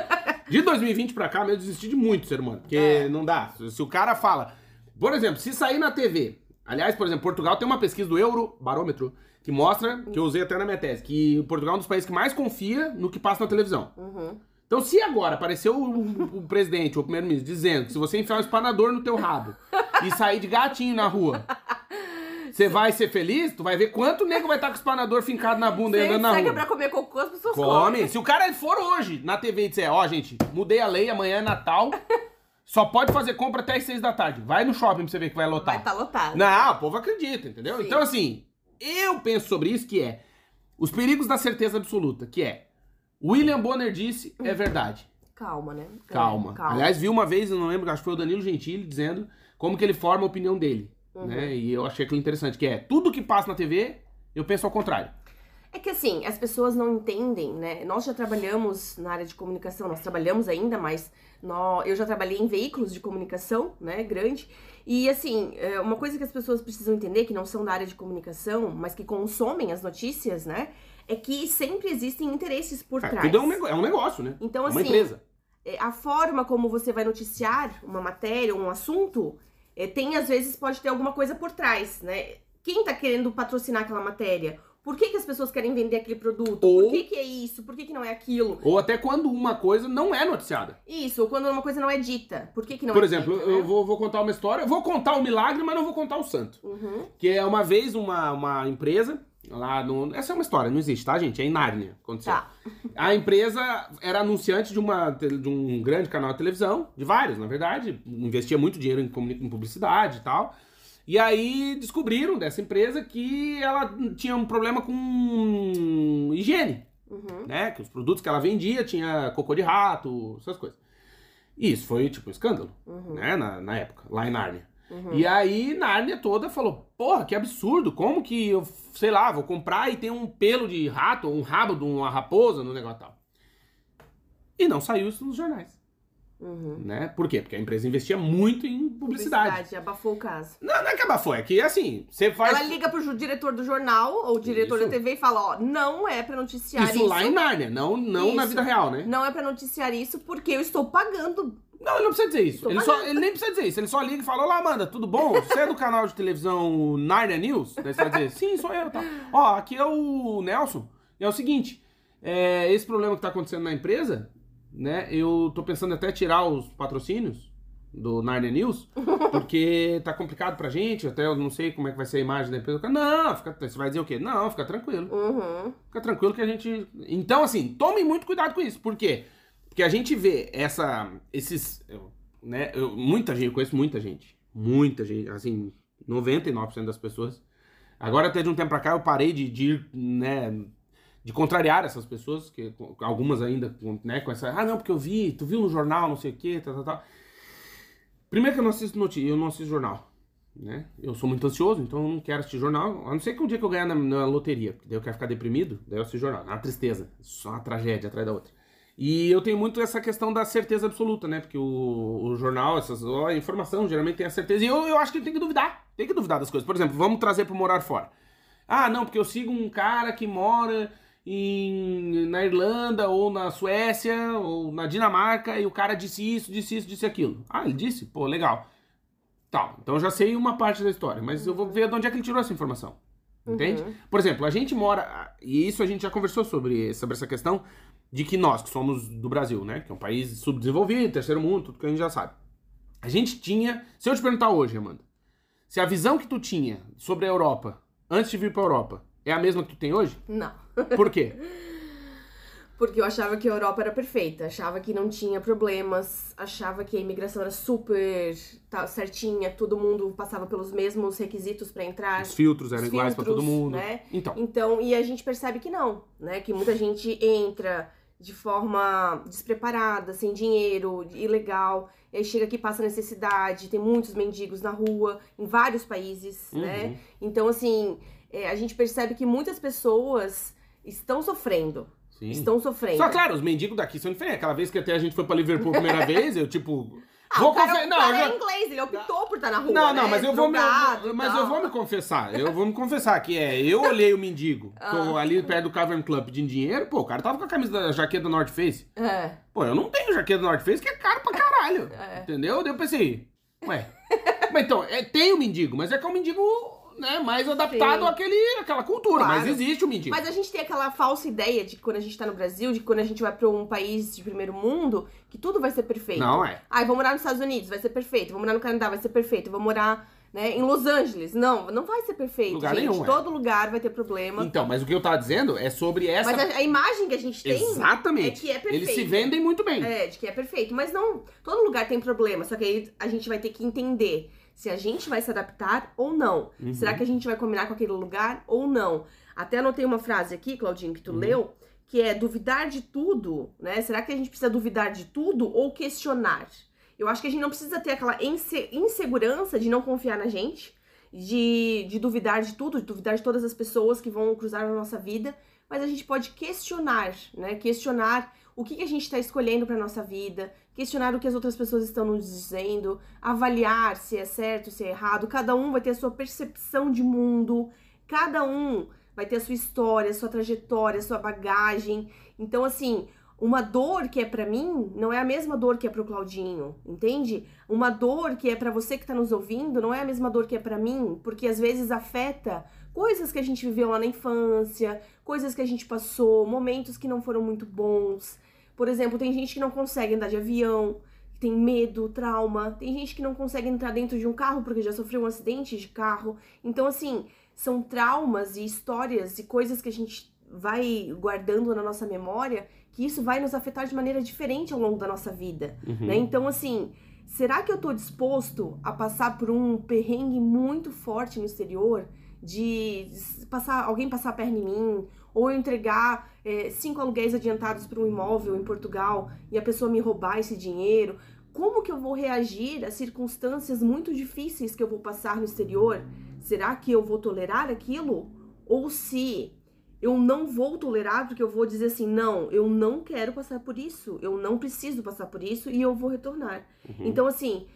De 2020 pra cá, eu desisti de muito ser humano. Porque É. não dá. Se o cara fala. Por exemplo, se sair na TV. Aliás, por exemplo, Portugal tem uma pesquisa do Eurobarômetro que mostra, que eu usei até na minha tese, que Portugal é um dos países que mais confia no que passa na televisão. Uhum. Então, se agora apareceu o, o presidente ou o primeiro-ministro dizendo que se você enfiar um espanador no teu rabo e sair de gatinho na rua, você vai ser feliz? Tu vai ver quanto nego vai estar com o espanador fincado na bunda e andando na rua. pra comer cocô, as pessoas comem. Come. Se o cara for hoje na TV e disser, ó, gente, mudei a lei, amanhã é Natal, só pode fazer compra até as seis da tarde. Vai no shopping pra você ver que vai lotar. Vai estar lotado. Não, o povo acredita, entendeu? Sim. Então, assim, eu penso sobre isso que é os perigos da certeza absoluta, que é William Bonner disse, é verdade. Calma, né? Calma. Calma. Aliás, vi uma vez, eu não lembro, acho que foi o Danilo Gentili dizendo como que ele forma a opinião dele. Né? E eu achei aquilo interessante, que é tudo que passa na TV, eu penso ao contrário. É que assim, as pessoas não entendem, né? Nós já trabalhamos na área de comunicação, nós trabalhamos ainda, mas nó- eu já trabalhei em veículos de comunicação, né? Grande. E assim, é, uma coisa que as pessoas precisam entender, que não são da área de comunicação, mas que consomem as notícias, né? É que sempre existem interesses por É, trás. tudo é um, é um negócio, né? Então, é uma assim, empresa. é, a forma como você vai noticiar uma matéria, um assunto, é, tem às vezes pode ter alguma coisa por trás, né? Quem tá querendo patrocinar aquela matéria? Por que, que as pessoas querem vender aquele produto? Ou- Por que, que é isso? Por que, que não é aquilo? Ou até quando uma coisa não é noticiada. Isso, ou quando uma coisa não é dita. Por que, que não Por é exemplo, dita? eu né? vou, vou contar uma história, eu vou contar o milagre, mas não vou contar o santo. Uhum. Que é uma vez uma, uma empresa, lá no. Essa é uma história, não existe, tá, gente? É em Nárnia. Aconteceu. Tá. A empresa era anunciante de, uma, de um grande canal de televisão, de vários, na verdade, investia muito dinheiro em, em publicidade e tal. E aí descobriram dessa empresa que ela tinha um problema com higiene, Uhum. né? Que os produtos que ela vendia tinha cocô de rato, essas coisas. E isso foi tipo um escândalo, Uhum. né? Na, na época, lá em Nárnia. Uhum. E aí, Nárnia toda falou: Porra, que absurdo! Como que eu, sei lá, vou comprar e tem um pelo de rato, ou um rabo de uma raposa no negócio tal. E não saiu isso nos jornais, Uhum. né? Por quê? Porque a empresa investia muito em publicidade. abafou o caso. Não, não é que abafou, é que assim, você faz. Ela liga pro diretor do jornal ou diretor Isso. da TV e fala: Ó, não é pra noticiar Isso isso. lá em Nárnia, não, não na vida real, né? Não é pra noticiar isso porque eu estou pagando. Não, ele não precisa dizer isso. Ele, só, ele nem precisa dizer isso. Ele só liga e fala: Olá, Amanda, tudo bom? Você é do canal de televisão Narnia News? Daí você vai dizer: Sim, sou eu. Tá. Ó, aqui é o Nelson. E é o seguinte: é, esse problema que tá acontecendo na empresa, né? Eu tô pensando até tirar os patrocínios do Narnia News, porque tá complicado pra gente. Até eu não sei como é que vai ser a imagem da empresa. Não, fica, você vai dizer o quê? Não, fica tranquilo. Uhum. Fica tranquilo que a gente. Então, assim, tomem muito cuidado com isso. Por quê? Porque a gente vê essa. Esses. Né, eu- muita gente, eu conheço muita gente. Muita gente. Assim, 99% das pessoas. Agora, até de um tempo pra cá, eu parei de, de né? de contrariar essas pessoas, que algumas ainda, né, com essa, ah, não, porque eu vi, tu viu no jornal, não sei o quê, tal, tal, tal. Primeiro que eu não assisto notícia, eu não assisto jornal, né? Eu sou muito ansioso, então eu não quero assistir jornal, a não ser que um dia que eu ganhar na, na loteria, daí eu quero ficar deprimido, daí eu assisto jornal, é uma tristeza, só uma tragédia atrás da outra. E eu tenho muito essa questão da certeza absoluta, né? Porque o, o jornal, essas, a informação geralmente tem a certeza. E eu, eu acho que tem que duvidar. Tem que duvidar das coisas. Por exemplo, vamos trazer para morar fora. Ah, não, porque eu sigo um cara que mora em, na Irlanda, ou na Suécia, ou na Dinamarca, e o cara disse isso, disse isso, disse aquilo. Ah, ele disse? Pô, legal. Tá, então eu já sei uma parte da história, mas eu vou ver de onde é que ele tirou essa informação. Entende? Uhum. Por exemplo, a gente mora, e isso a gente já conversou sobre, sobre essa questão, de que nós, que somos do Brasil, né? Que é um país subdesenvolvido, terceiro mundo, tudo que a gente já sabe. A gente tinha. Se eu te perguntar hoje, Amanda, se a visão que tu tinha sobre a Europa antes de vir pra Europa é a mesma que tu tem hoje? Não. Por quê? Porque eu achava que a Europa era perfeita, achava que não tinha problemas, achava que a imigração era super tá, certinha, todo mundo passava pelos mesmos requisitos para entrar. Os filtros eram Os iguais para todo mundo. Né? Então. então, e a gente percebe que não, né? Que muita gente entra de forma despreparada, sem dinheiro, ilegal, e aí chega aqui passa necessidade, tem muitos mendigos na rua, em vários países, uhum. né? Então, assim, é, a gente percebe que muitas pessoas estão sofrendo, Sim. estão sofrendo. Só claro, os mendigos daqui são diferentes. Aquela vez que até a gente foi pra Liverpool a primeira vez, eu tipo. Ah, vou o cara, confe... não, cara já... é inglês, ele optou por estar na rua. Não, não, né? mas eu vou me, mas eu vou me confessar. Eu vou me confessar que é, eu olhei o mendigo, tô ah. ali perto do Cavern Club pedindo dinheiro, pô, o cara tava com a camisa da jaqueta da North Face. É. Pô, eu não tenho jaqueta da North Face que é caro pra caralho. É. Entendeu? Daí eu pensei, ué. mas então, é, tem o mendigo, mas é que é um mendigo né, mais adaptado àquele, àquela cultura. Claro. Mas existe o mendigo. Mas a gente tem aquela falsa ideia de que quando a gente tá no Brasil, de que quando a gente vai pra um país de primeiro mundo, que tudo vai ser perfeito. Não é. Ah, vou morar nos Estados Unidos, vai ser perfeito. Vou morar no Canadá, vai ser perfeito. Vou morar né, em Los Angeles. Não, não vai ser perfeito, lugar gente. Nenhum, é. Todo é. lugar vai ter problema. Então, mas o que eu tava dizendo é sobre essa... Mas a, a imagem que a gente tem Exatamente. é que é perfeito. Eles se vendem muito bem. É, de que é perfeito. Mas não, todo lugar tem problema. Só que aí a gente vai ter que entender se a gente vai se adaptar ou não. Uhum. Será que a gente vai combinar com aquele lugar ou não? Até anotei uma frase aqui, Claudinho, que tu uhum. leu, que é duvidar de tudo, né? Será que a gente precisa duvidar de tudo ou questionar? Eu acho que a gente não precisa ter aquela insegurança de não confiar na gente, de, de duvidar de tudo, de duvidar de todas as pessoas que vão cruzar na nossa vida, mas a gente pode questionar, né? Questionar o que, que a gente está escolhendo para nossa vida, questionar o que as outras pessoas estão nos dizendo, avaliar se é certo, se é errado. Cada um vai ter a sua percepção de mundo, cada um vai ter a sua história, a sua trajetória, a sua bagagem. Então, assim, uma dor que é para mim não é a mesma dor que é para o Claudinho, entende? Uma dor que é para você que está nos ouvindo não é a mesma dor que é para mim, porque às vezes afeta coisas que a gente viveu lá na infância, coisas que a gente passou, momentos que não foram muito bons. Por exemplo, tem gente que não consegue andar de avião, tem medo, trauma. Tem gente que não consegue entrar dentro de um carro porque já sofreu um acidente de carro. Então, assim, são traumas e histórias e coisas que a gente vai guardando na nossa memória que isso vai nos afetar de maneira diferente ao longo da nossa vida, uhum. né? Então, assim, será que eu tô disposto a passar por um perrengue muito forte no exterior? De passar alguém passar a perna em mim, ou eu entregar é, cinco aluguéis adiantados para um imóvel em Portugal e a pessoa me roubar esse dinheiro, como que eu vou reagir a circunstâncias muito difíceis que eu vou passar no exterior? Será que eu vou tolerar aquilo? Ou se eu não vou tolerar, porque eu vou dizer assim, não, eu não quero passar por isso, eu não preciso passar por isso e eu vou retornar. Uhum. Então, assim,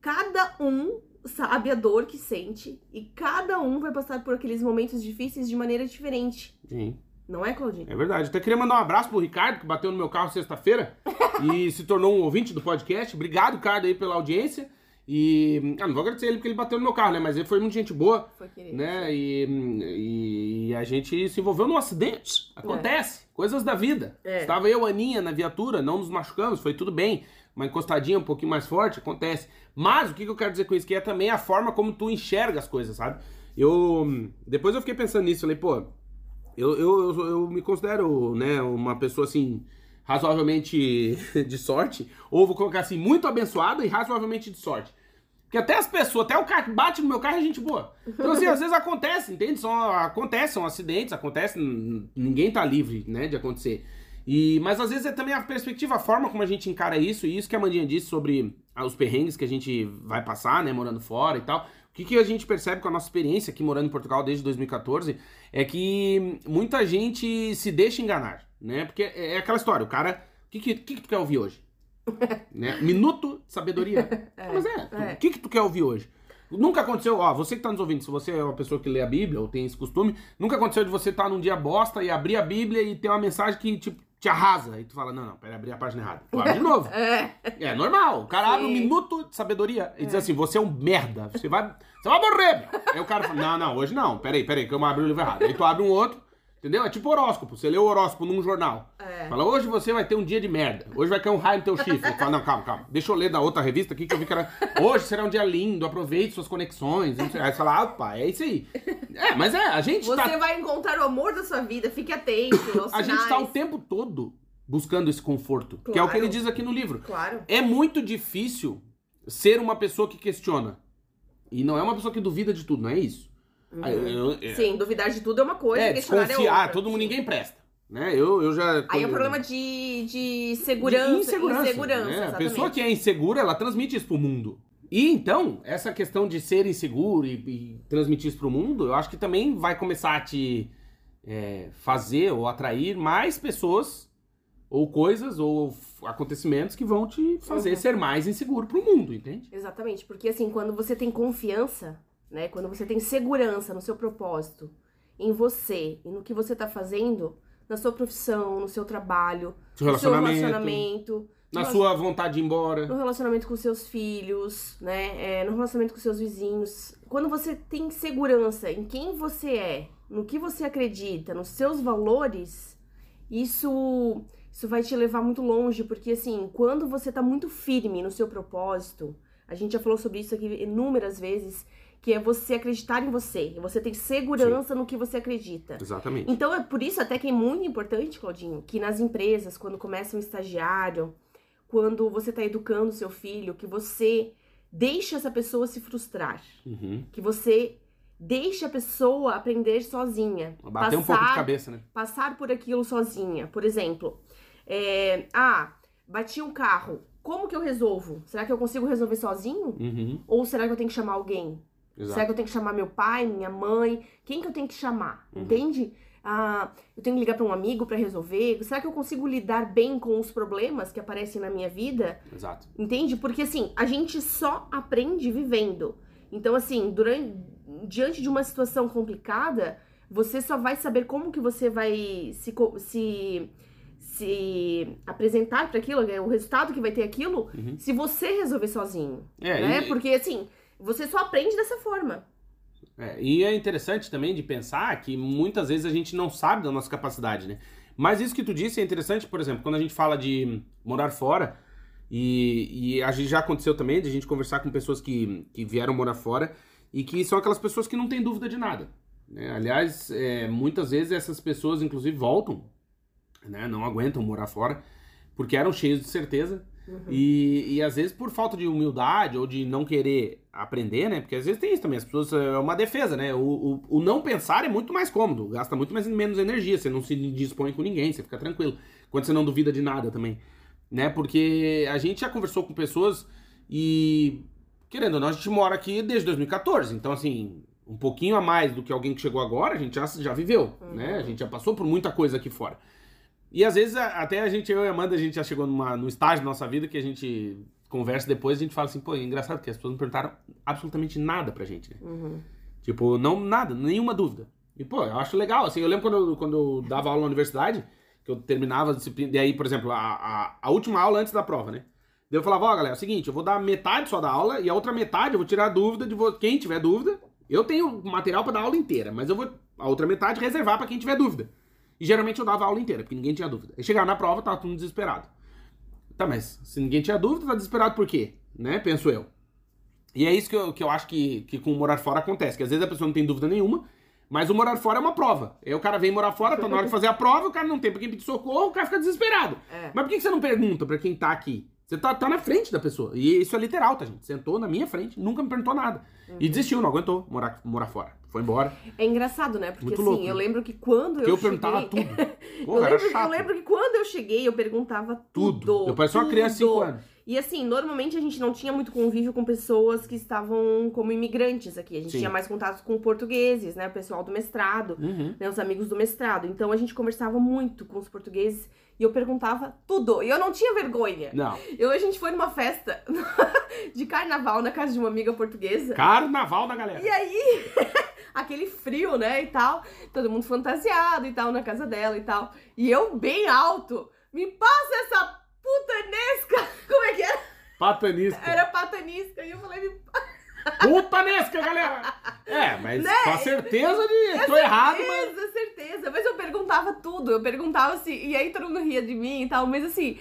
cada um sabe a dor que sente e cada um vai passar por aqueles momentos difíceis de maneira diferente. Sim. Não é, Claudinho? É verdade. Até queria mandar um abraço pro Ricardo, que bateu no meu carro sexta-feira e se tornou um ouvinte do podcast. Obrigado, Ricardo, aí pela audiência. E. Ah, não vou agradecer ele porque ele bateu no meu carro, né? Mas ele foi muito gente boa. Foi querido. Né? E, e, e a gente se envolveu num acidente. Acontece. É. Coisas da vida. É. Estava eu, Aninha, na viatura, não nos machucamos, foi tudo bem uma encostadinha um pouquinho mais forte, acontece. Mas o que, eu quero dizer com isso? Que é também a forma como tu enxerga as coisas, sabe? Eu. Depois eu fiquei pensando nisso, falei, pô, eu, eu, eu, eu me considero, né, uma pessoa assim, razoavelmente de sorte, ou vou colocar assim, muito abençoada e razoavelmente de sorte. Porque até as pessoas, até o cara que bate no meu carro é gente boa. Então, assim, às vezes acontece, entende? São, acontecem são acidentes, acontece, ninguém tá livre, né, de acontecer. E, mas às vezes é também a perspectiva, a forma como a gente encara isso, e isso que a Mandinha disse sobre os perrengues que a gente vai passar, né, morando fora e tal. O que, que a gente percebe com a nossa experiência aqui morando em Portugal desde 2014 é que muita gente se deixa enganar, né? Porque é aquela história, o cara. O que, que, que, que tu quer ouvir hoje? né? Minuto de sabedoria. É, mas é, é. o que, que tu quer ouvir hoje? Nunca aconteceu, ó, você que tá nos ouvindo, se você é uma pessoa que lê a Bíblia ou tem esse costume, nunca aconteceu de você estar tá num dia bosta e abrir a Bíblia e ter uma mensagem que, tipo, te arrasa. Aí tu fala, não, não, pera, abri a página errada. Tu abre de novo. é. é normal. O cara Sim. abre um minuto de sabedoria e é. diz assim, você é um merda. Você vai, você vai morrer, meu. Aí o cara fala, não, não, hoje não. Peraí, peraí, que eu abri o livro errado. Aí tu abre um outro, entendeu? É tipo horóscopo. Você lê o horóscopo num jornal. É. Fala, hoje você vai ter um dia de merda. Hoje vai cair um raio no teu chifre. Fala, não, calma, calma. Deixa eu ler da outra revista aqui que eu vi que era. Hoje será um dia lindo, aproveite suas conexões. Aí você fala, ah, opa, é isso aí. É, mas é, a gente. Você tá... vai encontrar o amor da sua vida, fique atento. a sinais. gente tá o tempo todo buscando esse conforto. Claro. Que é o que ele diz aqui no livro. Claro. É muito difícil ser uma pessoa que questiona. E não é uma pessoa que duvida de tudo, não é isso. Uhum. Eu, eu, é... Sim, duvidar de tudo é uma coisa, é, questionar é outra. todo mundo, ninguém presta. Né? Eu, eu já. Aí é um problema de, de segurança. De insegurança. insegurança né? A pessoa que é insegura, ela transmite isso pro mundo. E então, essa questão de ser inseguro e, e transmitir isso pro mundo, eu acho que também vai começar a te é, fazer ou atrair mais pessoas ou coisas ou acontecimentos que vão te fazer uhum. ser mais inseguro pro mundo, entende? Exatamente, porque assim, quando você tem confiança, né, quando você tem segurança no seu propósito, em você e no que você tá fazendo, na sua profissão, no seu trabalho, seu no seu relacionamento, na sua vontade de ir embora, no relacionamento com seus filhos, né, é, no relacionamento com seus vizinhos, quando você tem segurança em quem você é, no que você acredita, nos seus valores, isso isso vai te levar muito longe, porque assim, quando você tá muito firme no seu propósito, a gente já falou sobre isso aqui inúmeras vezes, que é você acreditar em você, você tem segurança Sim. no que você acredita. Exatamente. Então é por isso até que é muito importante, Claudinho, que nas empresas, quando começa um estagiário, quando você tá educando seu filho, que você deixa essa pessoa se frustrar, uhum. que você deixa a pessoa aprender sozinha. Bater passar, um pouco de cabeça, né? Passar por aquilo sozinha. Por exemplo, é, ah, bati um carro. Como que eu resolvo? Será que eu consigo resolver sozinho? Uhum. Ou será que eu tenho que chamar alguém? Exato. Será que eu tenho que chamar meu pai, minha mãe? Quem que eu tenho que chamar? Uhum. Entende? Ah, eu tenho que ligar para um amigo para resolver? Será que eu consigo lidar bem com os problemas que aparecem na minha vida? Exato. Entende? Porque assim, a gente só aprende vivendo. Então assim, durante diante de uma situação complicada, você só vai saber como que você vai se, se se apresentar para aquilo, né, o resultado que vai ter aquilo, uhum. se você resolver sozinho. É, né? E... Porque assim, você só aprende dessa forma. É, e é interessante também de pensar que muitas vezes a gente não sabe da nossa capacidade, né? Mas isso que tu disse é interessante, por exemplo, quando a gente fala de morar fora, e, e a gente já aconteceu também de a gente conversar com pessoas que, que vieram morar fora e que são aquelas pessoas que não têm dúvida de nada. Né? Aliás, é, muitas vezes essas pessoas, inclusive, voltam né? Não aguentam morar fora, porque eram cheios de certeza. Uhum. E, e às vezes por falta de humildade ou de não querer aprender, né? Porque às vezes tem isso também, as pessoas é uma defesa, né? O, o, o não pensar é muito mais cômodo, gasta muito mais, menos energia, você não se dispõe com ninguém, você fica tranquilo. Quando você não duvida de nada também, né? Porque a gente já conversou com pessoas e, querendo ou não, a gente mora aqui desde 2014, então assim, um pouquinho a mais do que alguém que chegou agora, a gente já, já viveu, uhum. né? A gente já passou por muita coisa aqui fora. E às vezes, até a gente, eu e a Amanda, a gente já chegou numa, num estágio da nossa vida que a gente conversa depois, a gente fala assim, pô, é engraçado que as pessoas não perguntaram absolutamente nada pra gente, né? Uhum. Tipo, não, nada, nenhuma dúvida. E, pô, eu acho legal, assim, eu lembro quando eu, quando eu dava aula na universidade, que eu terminava a disciplina, e aí, por exemplo, a, a, a última aula antes da prova, né? Daí eu falava, ó, oh, galera, é o seguinte, eu vou dar metade só da aula, e a outra metade eu vou tirar a dúvida de quem tiver dúvida. Eu tenho material para dar aula inteira, mas eu vou a outra metade reservar para quem tiver dúvida. E geralmente eu dava a aula inteira, porque ninguém tinha dúvida. Aí chegava na prova, tava todo mundo desesperado. Tá, mas se ninguém tinha dúvida, tá desesperado por quê? Né? Penso eu. E é isso que eu, que eu acho que, que com o morar fora acontece, que às vezes a pessoa não tem dúvida nenhuma, mas o morar fora é uma prova. Aí o cara vem morar fora, tá na hora de fazer a prova, o cara não tem pra quem pedir socorro, o cara fica desesperado. É. Mas por que você não pergunta pra quem tá aqui? Você tá, tá na frente da pessoa. E isso é literal, tá, gente? Sentou na minha frente, nunca me perguntou nada. E desistiu, não aguentou morar, morar fora. Foi embora. É engraçado, né? Porque Muito assim, louco, eu lembro que quando Porque eu eu perguntava cheguei... tudo. eu, Pô, lembro, eu lembro que quando eu cheguei, eu perguntava tudo. Tudo. Eu parecia uma criança de 5 tudo. anos. E assim, normalmente a gente não tinha muito convívio com pessoas que estavam como imigrantes aqui. A gente Sim. tinha mais contato com portugueses, né? O pessoal do mestrado, Uhum. né? Os amigos do mestrado. Então a gente conversava muito com os portugueses e eu perguntava tudo. E eu não tinha vergonha. Não. Eu, a gente foi numa festa de carnaval na casa de uma amiga portuguesa. Carnaval da galera. E aí, aquele frio, né, e tal, todo mundo fantasiado e tal, na casa dela e tal. E eu bem alto, me passa essa putanesca, como é que era? Patanisca. Era patanisca, e eu falei, me Putanesca, galera! É, mas Né? com a certeza de. Tô errado, mas. certeza, certeza. Mas eu perguntava tudo, eu perguntava assim, e aí todo mundo ria de mim e tal, mas assim,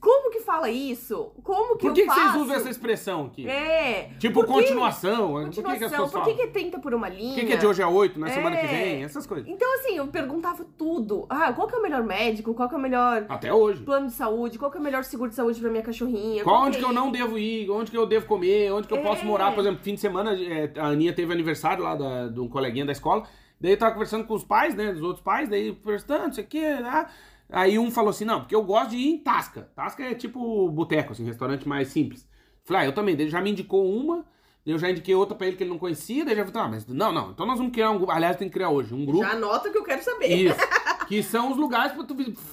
como que fala isso? Como que Por que, que vocês usam essa expressão aqui? É, Tipo, por que- continuação. Por que, que continuação, por que que é 30 por uma linha? Por que, que é de hoje a 8, na semana que É. vem? Essas coisas. Então, assim, eu perguntava tudo. Ah, qual que é o melhor médico? Qual que é o melhor Até hoje. plano de saúde? Qual que é o melhor seguro de saúde pra minha cachorrinha? Qual, onde que eu é não devo ir? Onde que eu devo comer? Onde que eu posso É. morar? Por exemplo, fim de semana, é, a Aninha teve aniversário lá da, de um coleguinha da escola. Daí eu tava conversando com os pais, né? Dos outros pais. Daí conversando, não sei o que, né? Aí um falou assim, não, porque eu gosto de ir em Tasca. Tasca é tipo boteco, assim, restaurante mais simples. Falei, ah, eu também. Ele já me indicou uma. Eu já indiquei outra pra ele que ele não conhecia. Daí já falei, ah, mas não, não. Então nós vamos criar um grupo. Aliás, tem que criar hoje um grupo. Já anota que eu quero saber. Isso. que são os lugares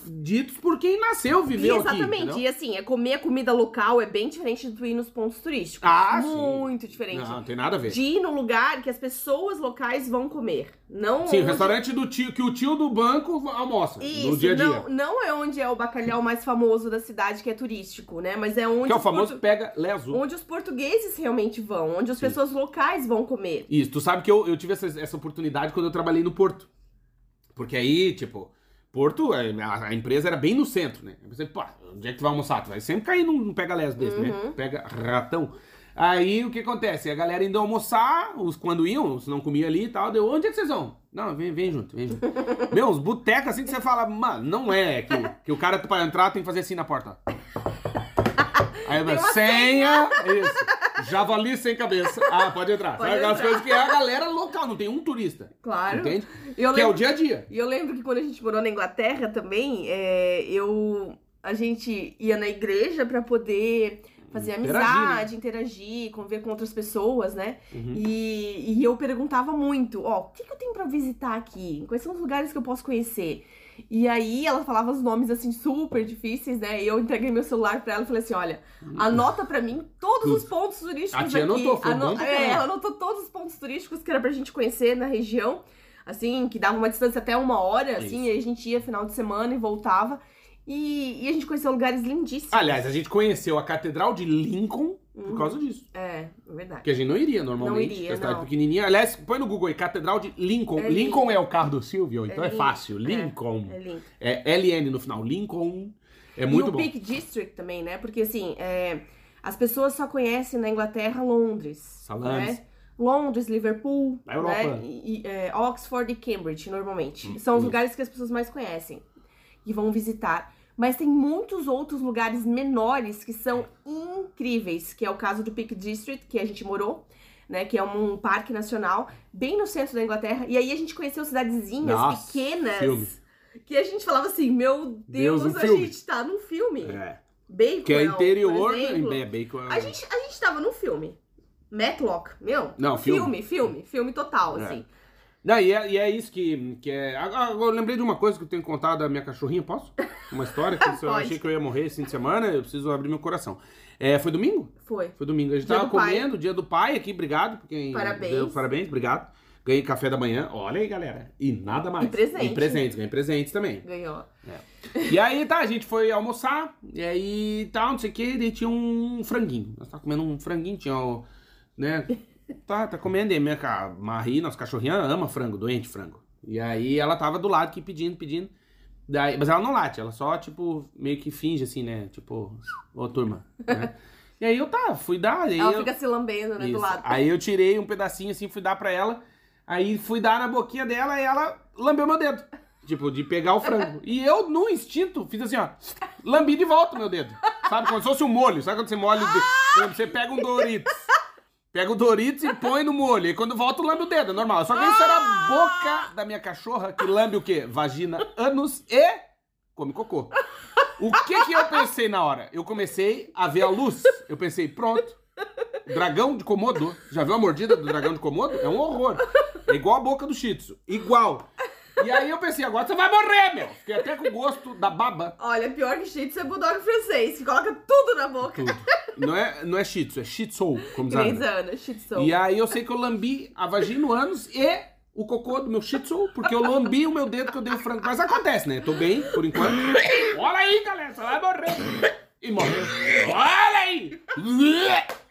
ditos por quem nasceu, viveu aqui. Exatamente. e assim, é comer a comida local é bem diferente de tu ir nos pontos turísticos. Ah, sim. Muito diferente. Não, não tem nada a ver. De ir no lugar que as pessoas locais vão comer. Não Sim, o onde- restaurante do tio, que o tio do banco almoça Isso, no dia a dia. Não, não é onde é o bacalhau mais famoso da cidade, que é turístico, né? Mas é onde, que é o os famoso portu- pega lé azul. onde os portugueses realmente vão, onde as Sim. pessoas locais vão comer. Isso, tu sabe que eu, eu tive essa, essa oportunidade quando eu trabalhei no Porto. Porque aí, tipo, Porto, é, a, a empresa era bem no centro, né? Eu pensei, pô, onde é que tu vai almoçar? Tu vai sempre cair num, num pega-lés desse, né? Uhum. Pega ratão. Aí o que acontece? A galera indo almoçar, os, quando iam, se não comia ali e tal, deu, onde é que vocês vão? Não, vem, vem junto, vem junto. Meu, os botecos assim que você fala, mano, não é que, que o cara pra entrar tem que fazer assim na porta. ó. Aí eu uma senha, isso. Javali sem cabeça. Ah, pode entrar. Pode Sabe aquelas entrar. coisas que é a galera local, não tem um turista. Claro. Entende? Eu Que é o lembro, dia a dia. e eu lembro que quando a gente morou na Inglaterra também, é, eu a gente ia na igreja pra poder fazer Interagir, amizade, interagir, conviver com outras pessoas, né? Uhum. E, e eu perguntava muito, ó, o que, que eu tenho pra visitar aqui? Quais são os lugares que eu posso conhecer? E aí ela falava os nomes assim super difíceis, né? E eu entreguei meu celular pra ela e falei assim: olha, anota pra mim todos os pontos turísticos A tia aqui. anotou, foi bom pra é, ela anotou todos os pontos turísticos que era pra gente conhecer na região, assim, que dava uma distância até uma hora, assim, Isso. e a gente ia final de semana e voltava. E, e a gente conheceu lugares lindíssimos. Aliás, a gente conheceu a Catedral de Lincoln por causa disso. É, é verdade. Porque a gente não iria normalmente. Não iria, que cidade não. pequenininha. Aliás, põe no Google aí, Catedral de Lincoln. É Lincoln é o carro do Silvio, então é, Lin- fácil. é. Lincoln. É lindo. É LN no final. Lincoln. É muito e o bom. Peak District também, né? Porque assim, é, as pessoas só conhecem na Inglaterra Londres. Salames. Né? Londres, Liverpool, né? E, e, é, Oxford e Cambridge, normalmente. São os lugares que as pessoas mais conhecem e vão visitar. Mas tem muitos outros lugares menores que são incríveis, que é o caso do Peak District, que a gente morou, né? Que é um parque nacional, bem no centro da Inglaterra. E aí a gente conheceu cidadezinhas Nossa, pequenas. filme. Que a gente falava assim, meu Deus, Deus, um a filme. gente tá num filme. É. Bacon, Que é interior. por exemplo. É, Bacon. é- A gente, a gente tava num filme. Matlock, meu. Não, filme. filme, filme, filme total, É. assim. Não, e é, e é isso que, que é. Agora eu lembrei de uma coisa que eu tenho contar da minha cachorrinha, posso? Uma história que eu achei que eu ia morrer esse fim de semana, eu preciso abrir meu coração. É, foi domingo? Foi. Foi domingo. A gente Dia tava do pai. comendo, dia do pai aqui, obrigado. por Quem Parabéns. deu parabéns, obrigado. Ganhei café da manhã. Olha aí, galera. E nada mais. E presente. E presentes, ganhei presentes também. Ganhou. E aí, tá, a gente foi almoçar, e aí tal, não sei o que, daí tinha um franguinho. Nós tava comendo um franguinho, tinha o. né? Tá, tá comendo, e a minha Marie, nossa cachorrinha, ama frango, doente frango. E aí ela tava do lado aqui pedindo, pedindo. Daí, mas ela não late, ela só, tipo, meio que finge assim, né? Tipo, ô turma. Né? e aí eu tá, fui dar. Aí Ela eu... fica se lambendo, né, do Isso. lado. Aí eu tirei um pedacinho assim, fui dar pra ela. Aí fui dar na boquinha dela e ela lambeu meu dedo. Tipo, de pegar o frango. E eu, no instinto, fiz assim, ó. Lambi de volta o meu dedo. Sabe? Como se fosse um molho. Sabe quando você molha o dedo? Exemplo, Você pega um Doritos. Pega o Doritos e põe no molho. E quando volta, lambe o dedo, é normal. Só que isso era a boca da minha cachorra que lambe o quê? Vagina, ânus e come cocô. O que que eu pensei na hora? Eu comecei a ver a luz. Eu pensei, pronto. Dragão de Komodo. Já viu a mordida do dragão de Komodo? É um horror. É igual a boca do Shih Tzu. Igual. E aí eu pensei, agora você vai morrer, meu. Fiquei até com gosto da baba. Olha, pior que shih tzu é bulldog francês, que coloca tudo na boca. Tudo. Não é, não é Shih Tzu, é Shih Tzu, como diz Ana. Shih tzu. E aí eu sei que eu lambi a vagina, o ânus e o cocô do meu Shih Tzu, porque eu lambi o meu dedo que eu dei o frango. Mas acontece, né? Tô bem, por enquanto. Olha aí, galera, você vai morrer. E morreu. Olha aí!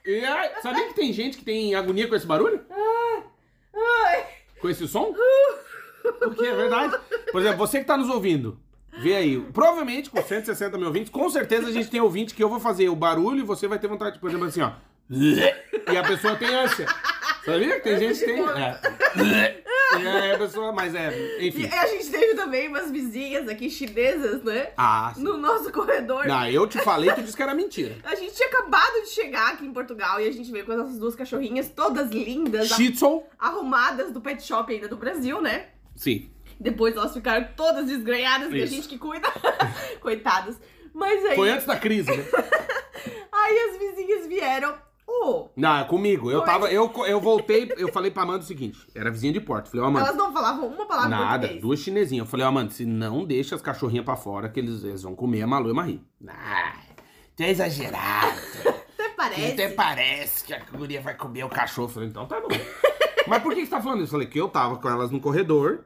E aí, sabia que tem gente que tem agonia com esse barulho? Ai, Com esse som? Porque é verdade. Por exemplo, você que tá nos ouvindo, vê aí. Provavelmente, com 160 mil ouvintes, com certeza a gente tem ouvinte que eu vou fazer o barulho e você vai ter vontade, por exemplo, assim, ó. E a pessoa tem ânsia. Sabia que tem gente que tem? É. E aí a pessoa, mas é, E enfim. a gente teve também umas vizinhas aqui chinesas, né? Ah, sim. No nosso corredor. Não, eu te falei, tu disse que era mentira. A gente tinha acabado de chegar aqui em Portugal e a gente veio com essas duas cachorrinhas todas lindas, Shih Tzu? arrumadas do pet shop ainda do Brasil, né? Sim. Depois elas ficaram todas desgrenhadas e a gente que cuida. Coitadas. Mas aí, Foi antes da crise, né? aí as vizinhas vieram. Ô, Não, é comigo. Eu Foi. tava, eu, eu voltei, eu falei pra Amanda o seguinte, era vizinha de porta. Falei, ó, Amanda, elas não falavam uma palavra Nada, duas chinesinhas. Eu falei, ó, mano, se não deixa as cachorrinhas pra fora, que eles, eles vão comer a Malu e a Marie. Ah, tu é exagerado. Até parece. Até parece que a guria vai comer o cachorro. Eu falei, então tá bom. Mas por que você tá falando isso? Eu falei, que eu tava com elas no corredor.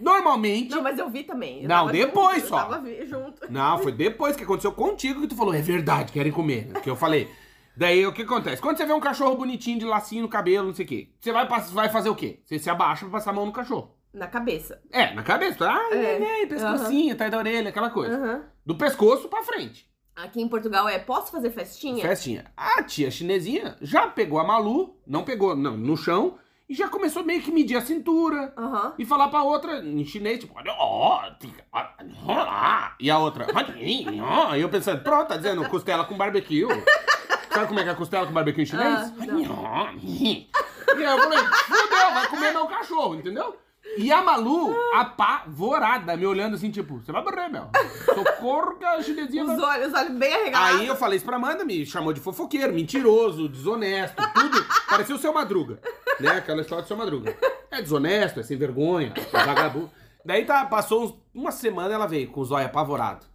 Normalmente. Não, mas eu vi também. Eu Não, depois junto, só. Eu tava junto. Não, foi depois que aconteceu contigo que tu falou, é verdade, querem comer. Que eu falei. Daí o que acontece? Quando você vê um cachorro bonitinho de lacinho no cabelo, não sei o quê, você vai, vai fazer o quê? Você se abaixa pra passar a mão no cachorro. Na cabeça. É, na cabeça. Ah, É. neném, pescocinho, atrás da orelha, aquela coisa. Aham. Do pescoço pra frente. Aqui em Portugal é, posso fazer festinha? Festinha. A tia chinesinha já pegou a Malu, não pegou, não, no chão, e já começou meio que medir a cintura. E falar pra outra em chinês, tipo, olha, ó, e a outra, e eu pensando, pronto, tá dizendo costela com barbecue. Sabe como é que é costela com barbecue em chinês? Ah, e aí eu falei, fudeu, vai comer meu cachorro, entendeu? E a Malu, apavorada, me olhando assim, tipo, você vai morrer, meu. Socorro que a chinesinha Os olhos, os olhos bem arregalados. Aí eu falei isso pra Amanda, me chamou de fofoqueiro, mentiroso, desonesto, tudo. Parecia o seu Madruga, né? Aquela história do seu Madruga. É desonesto, é sem vergonha, é vagabundo. Daí tá, passou uns- uma semana ela veio com os olhos apavorados.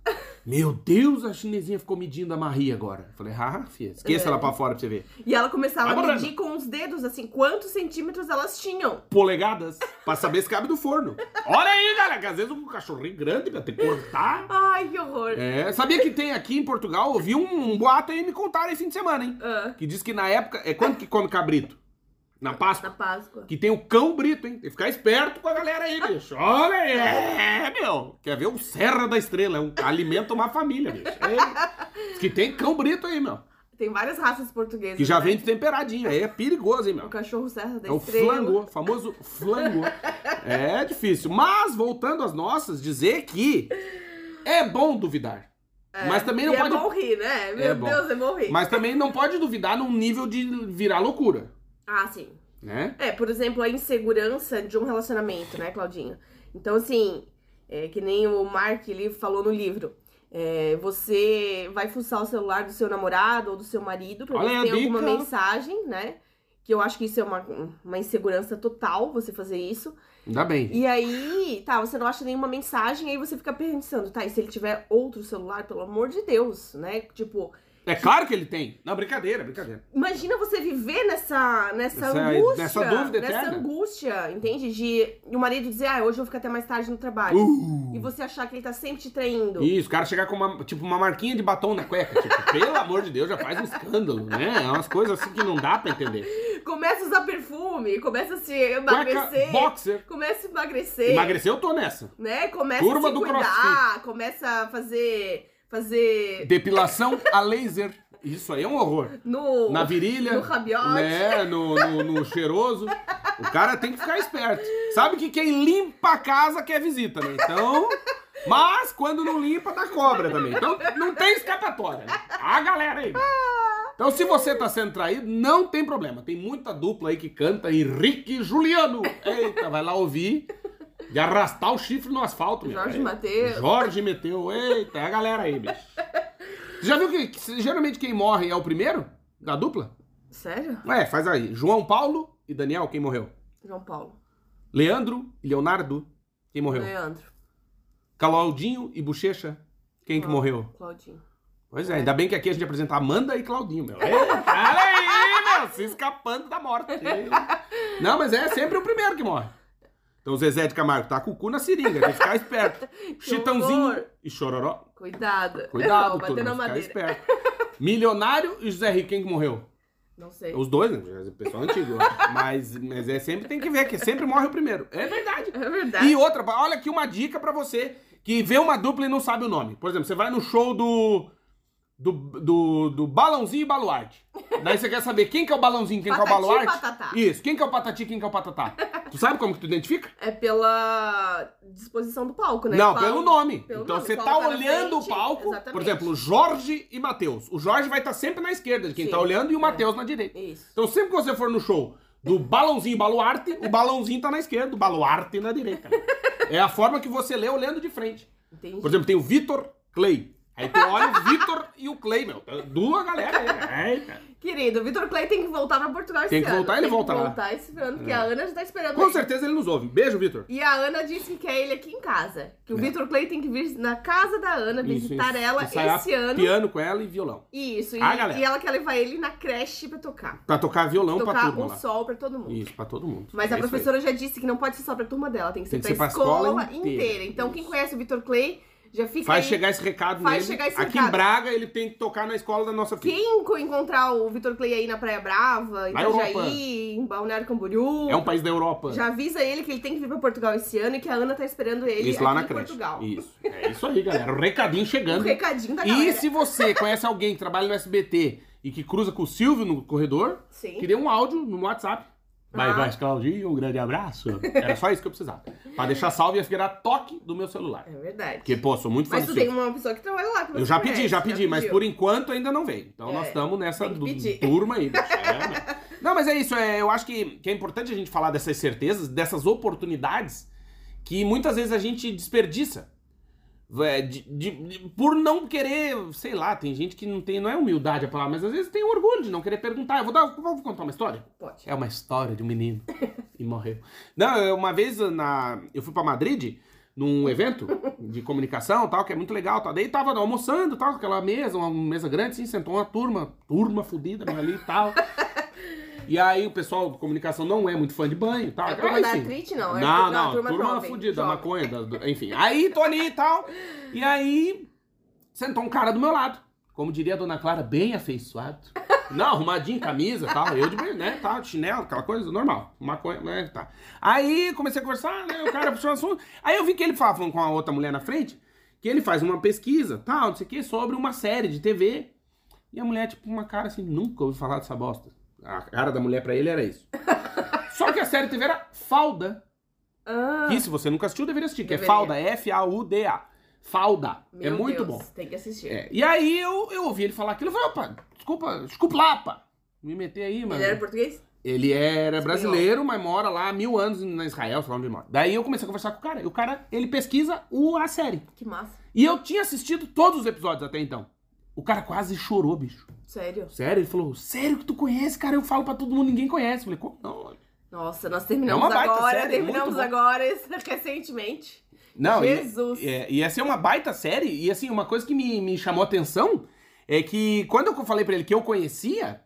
Meu Deus, a chinesinha ficou medindo a Maria agora. Eu falei, ah, filha, esqueça É. ela pra fora pra você ver. E ela começava Vai a medir com os dedos, assim, quantos centímetros elas tinham. Polegadas, pra saber se cabe do forno. Olha aí, galera, que às vezes um cachorrinho grande pra ter que cortar. Ai, que horror. É, sabia que tem aqui em Portugal, ouvi um, um boato aí me contaram aí fim de semana, hein? Ah, Que diz que na época. É quando que come cabrito? Na na Páscoa? Páscoa. Que tem o cão brito, hein? Tem que ficar esperto com a galera aí, bicho. Olha aí. É, meu. Quer ver o Serra da Estrela? É um, alimenta uma família, bicho. É. Que tem cão brito aí, meu. Tem várias raças portuguesas. Que já né? vem de temperadinho. Aí é perigoso, hein, O meu. cachorro serra da É o estrela. flango, famoso flango. É difícil. Mas, voltando às nossas, dizer que é bom duvidar. É. Mas também não e pode. é bom rir, né? Meu É bom. Deus, é bom rir. Mas também não pode duvidar num nível de virar loucura, Ah, sim. né? É, por exemplo, a insegurança de um relacionamento, né, Claudinha? Então, assim, é, que nem o Mark ele falou no livro. é, você vai fuçar o celular do seu namorado ou do seu marido pra ver Olha se a tem alguma dica. mensagem, né? Que eu acho que isso é uma, uma insegurança total, você fazer isso. Ainda bem. E aí, tá, você não acha nenhuma mensagem, aí você fica pensando, tá, e se ele tiver outro celular, pelo amor de Deus, né? Tipo, É claro que ele tem. Não, brincadeira, brincadeira. Imagina você viver nessa, nessa Essa- angústia. nessa dúvida nessa eterna. angústia, entende? De e o marido dizer, ah, hoje eu vou ficar até mais tarde no trabalho. Uh. E você achar que ele tá sempre te traindo. Isso, o cara chegar com uma, tipo, uma marquinha de batom na cueca. Tipo, pelo amor de Deus, já faz um escândalo, né? É umas coisas assim que não dá pra entender. Começa a usar perfume, começa a se Cueca, emagrecer. boxer. Começa a emagrecer. Emagrecer eu tô nessa. Né? Começa Turma a se do cuidar. Começa a fazer. Fazer. Depilação a laser. Isso aí é um horror. No. Na virilha. No rabiote. Né? No, no, no cheiroso. O cara tem que ficar esperto. Sabe que quem limpa a casa quer visita, né? Então, Mas quando não limpa, dá cobra também. Então não tem escapatória. Né? A galera aí. Então se você tá sendo traído, não tem problema. Tem muita dupla aí que canta Henrique e Juliano. Eita, vai lá ouvir. De arrastar o chifre no asfalto, meu. Jorge Mateus. Jorge meteu. Eita, é a galera aí, bicho. Você já viu que, que geralmente quem morre é o primeiro da dupla? Sério? É, faz aí. João Paulo e Daniel, quem morreu? João Paulo. Leandro e Leonardo, quem morreu? Leandro. Claudinho e Bochecha, quem que Clau- morreu? Claudinho. Pois é, ainda bem que aqui a gente apresenta Amanda e Claudinho, meu. Ei, Olha aí, meu, se escapando da morte. Não, mas é sempre o primeiro que morre. Então o Zezé de Camargo tá com o cu na seringa, tem que ficar esperto. Chitãozinho horror. e Chororó. Cuidado. Cuidado, Não, turma, na ficar esperto. Milionário e José Rico, quem que morreu? Não sei. Os dois, né? O pessoal antigo. Mas, mas é sempre tem que ver, que sempre morre o primeiro. É verdade. É verdade. E outra, olha aqui uma dica pra você que vê uma dupla e não sabe o nome. Por exemplo, você vai no show do. Do, do, do Balãozinho e Baluarte. Daí você quer saber quem que é o Balãozinho, quem que é o Baluarte. Patatá. Isso, quem que é o Patati, quem que é o Patatá. tu sabe como que tu identifica? É pela disposição do palco, né? Não, pelo nome. pelo então nome, você tá tá olhando frente, o palco, por exatamente. exemplo, Jorge e Matheus. O Jorge vai estar sempre na esquerda de quem Sim, tá olhando e o é. Matheus na direita. Isso. Então sempre que você for no show do Balãozinho e Baluarte, o Balãozinho tá na esquerda, o Baluarte na direita. É a forma que você lê olhando de frente. Entendi. Por exemplo, tem o Vitor Clay. Aí tu olha o Vitor e o Clay, meu. Duas galera aí. Eita. Querido, o Vitor Clay tem que voltar pra Portugal esse Tem que ano. voltar, ele tem volta que lá. voltar esse ano, porque É. a Ana já tá esperando Com ele. certeza ele nos ouve. Beijo, Vitor. E a Ana disse que quer ele aqui em casa. Que o É. Vitor Clay tem que vir na casa da Ana visitar ela ensaiar esse ano. Piano com ela e violão. Isso, e, Ah, galera. e ela quer levar ele na creche pra tocar. Pra tocar violão pra tocar turma um lá. sol pra todo mundo. Isso, pra todo mundo. Mas É a isso aí. professora já disse que não pode ser só pra turma dela, tem que ser, Tem que pra, ser pra escola escola inteira. inteira. Então, quem conhece o Vitor Clay já fica Faz aí. chegar esse recado Faz nele. chegar esse Aqui recado. em Braga ele tem que tocar na escola da nossa filha. Quem co- encontrar o Vitor Clay aí na Praia Brava, em Na Europa. Itajaí, em Balneário Camboriú, É um país da Europa. já avisa ele que ele tem que vir pra Portugal esse ano e que a Ana tá esperando ele Isso lá aqui na em creche. Portugal. Isso. É isso aí, galera. O recadinho Um chegando. recadinho da galera. E se você conhece alguém que trabalha no SBT e que cruza com o Silvio no corredor, Sim. queria um áudio no WhatsApp. Vai, Ah. vai, Claudinho, um grande abraço. Era só isso que eu precisava. Pra deixar salvo ia virar toque do meu celular. É verdade. Porque, pô, sou muito fã Mas tu tem uma pessoa que trabalha lá. Que Eu já pedi, já pedi, mas pediu. por enquanto ainda não veio. Então É, nós estamos nessa turma aí. É, né? não, mas é isso. É, eu acho que, que é importante a gente falar dessas certezas, dessas oportunidades que muitas vezes a gente desperdiça. É, de- de- de- por não querer, sei lá, tem gente que não tem, não é humildade a palavra, mas às vezes tem orgulho de não querer perguntar. Eu vou, dar, vou contar uma história? Pode. É uma história de um menino e morreu. Não, uma vez na, eu fui pra Madrid num evento de comunicação tal, que é muito legal. Tal. Daí tava almoçando, tal, aquela mesa, uma mesa grande, assim, sentou uma turma, turma fodida né, ali e tal. E aí o pessoal de comunicação não é muito fã de banho e tal. É a Então, turma da artrite, não, é Não, não, turma turma, jovem, jovem. maconha, da- enfim. Aí tô ali e tal. E aí sentou um cara do meu lado. Como diria a dona Clara, bem afeiçoado. Não, arrumadinho, camisa e tal. Eu de bem, né, tá, de chinelo, aquela coisa normal. Maconha, né, tá. Aí comecei a conversar, né, o cara puxou o assunto. Aí eu vi que ele falava com a outra mulher na frente, que ele faz uma pesquisa, tal, não sei o que, sobre uma série de TV. E a mulher, tipo, uma cara assim, nunca ouvi falar dessa bosta. A cara da mulher pra ele era isso. Só que a série TV era Falda. Ah, Que se você nunca assistiu, deveria assistir, que é Deveria. Falda, F-A-U-D-A. Falda. é meu muito Deus, bom. Tem que assistir. É, E aí eu, eu ouvi ele falar aquilo, eu falei, opa, desculpa, desculpa lá, pá. Me meter aí, mano. Ele era português? Ele era brasileiro, mas mora lá há mil anos na Israel, sei lá onde ele mora. Daí eu comecei a conversar com o cara, e o cara, ele pesquisa o, a série. Que massa. E eu tinha assistido todos os episódios até então. O cara quase chorou, bicho. Sério? Sério? Ele falou, sério que tu conhece, cara? Eu falo pra todo mundo, ninguém conhece. Eu falei, como não? Nossa, nós É terminamos uma baita agora, série, terminamos agora recentemente. Não, e- Jesus. É- ia ser uma baita série. E assim, uma coisa que me, me chamou a atenção é que quando eu falei pra ele que eu conhecia,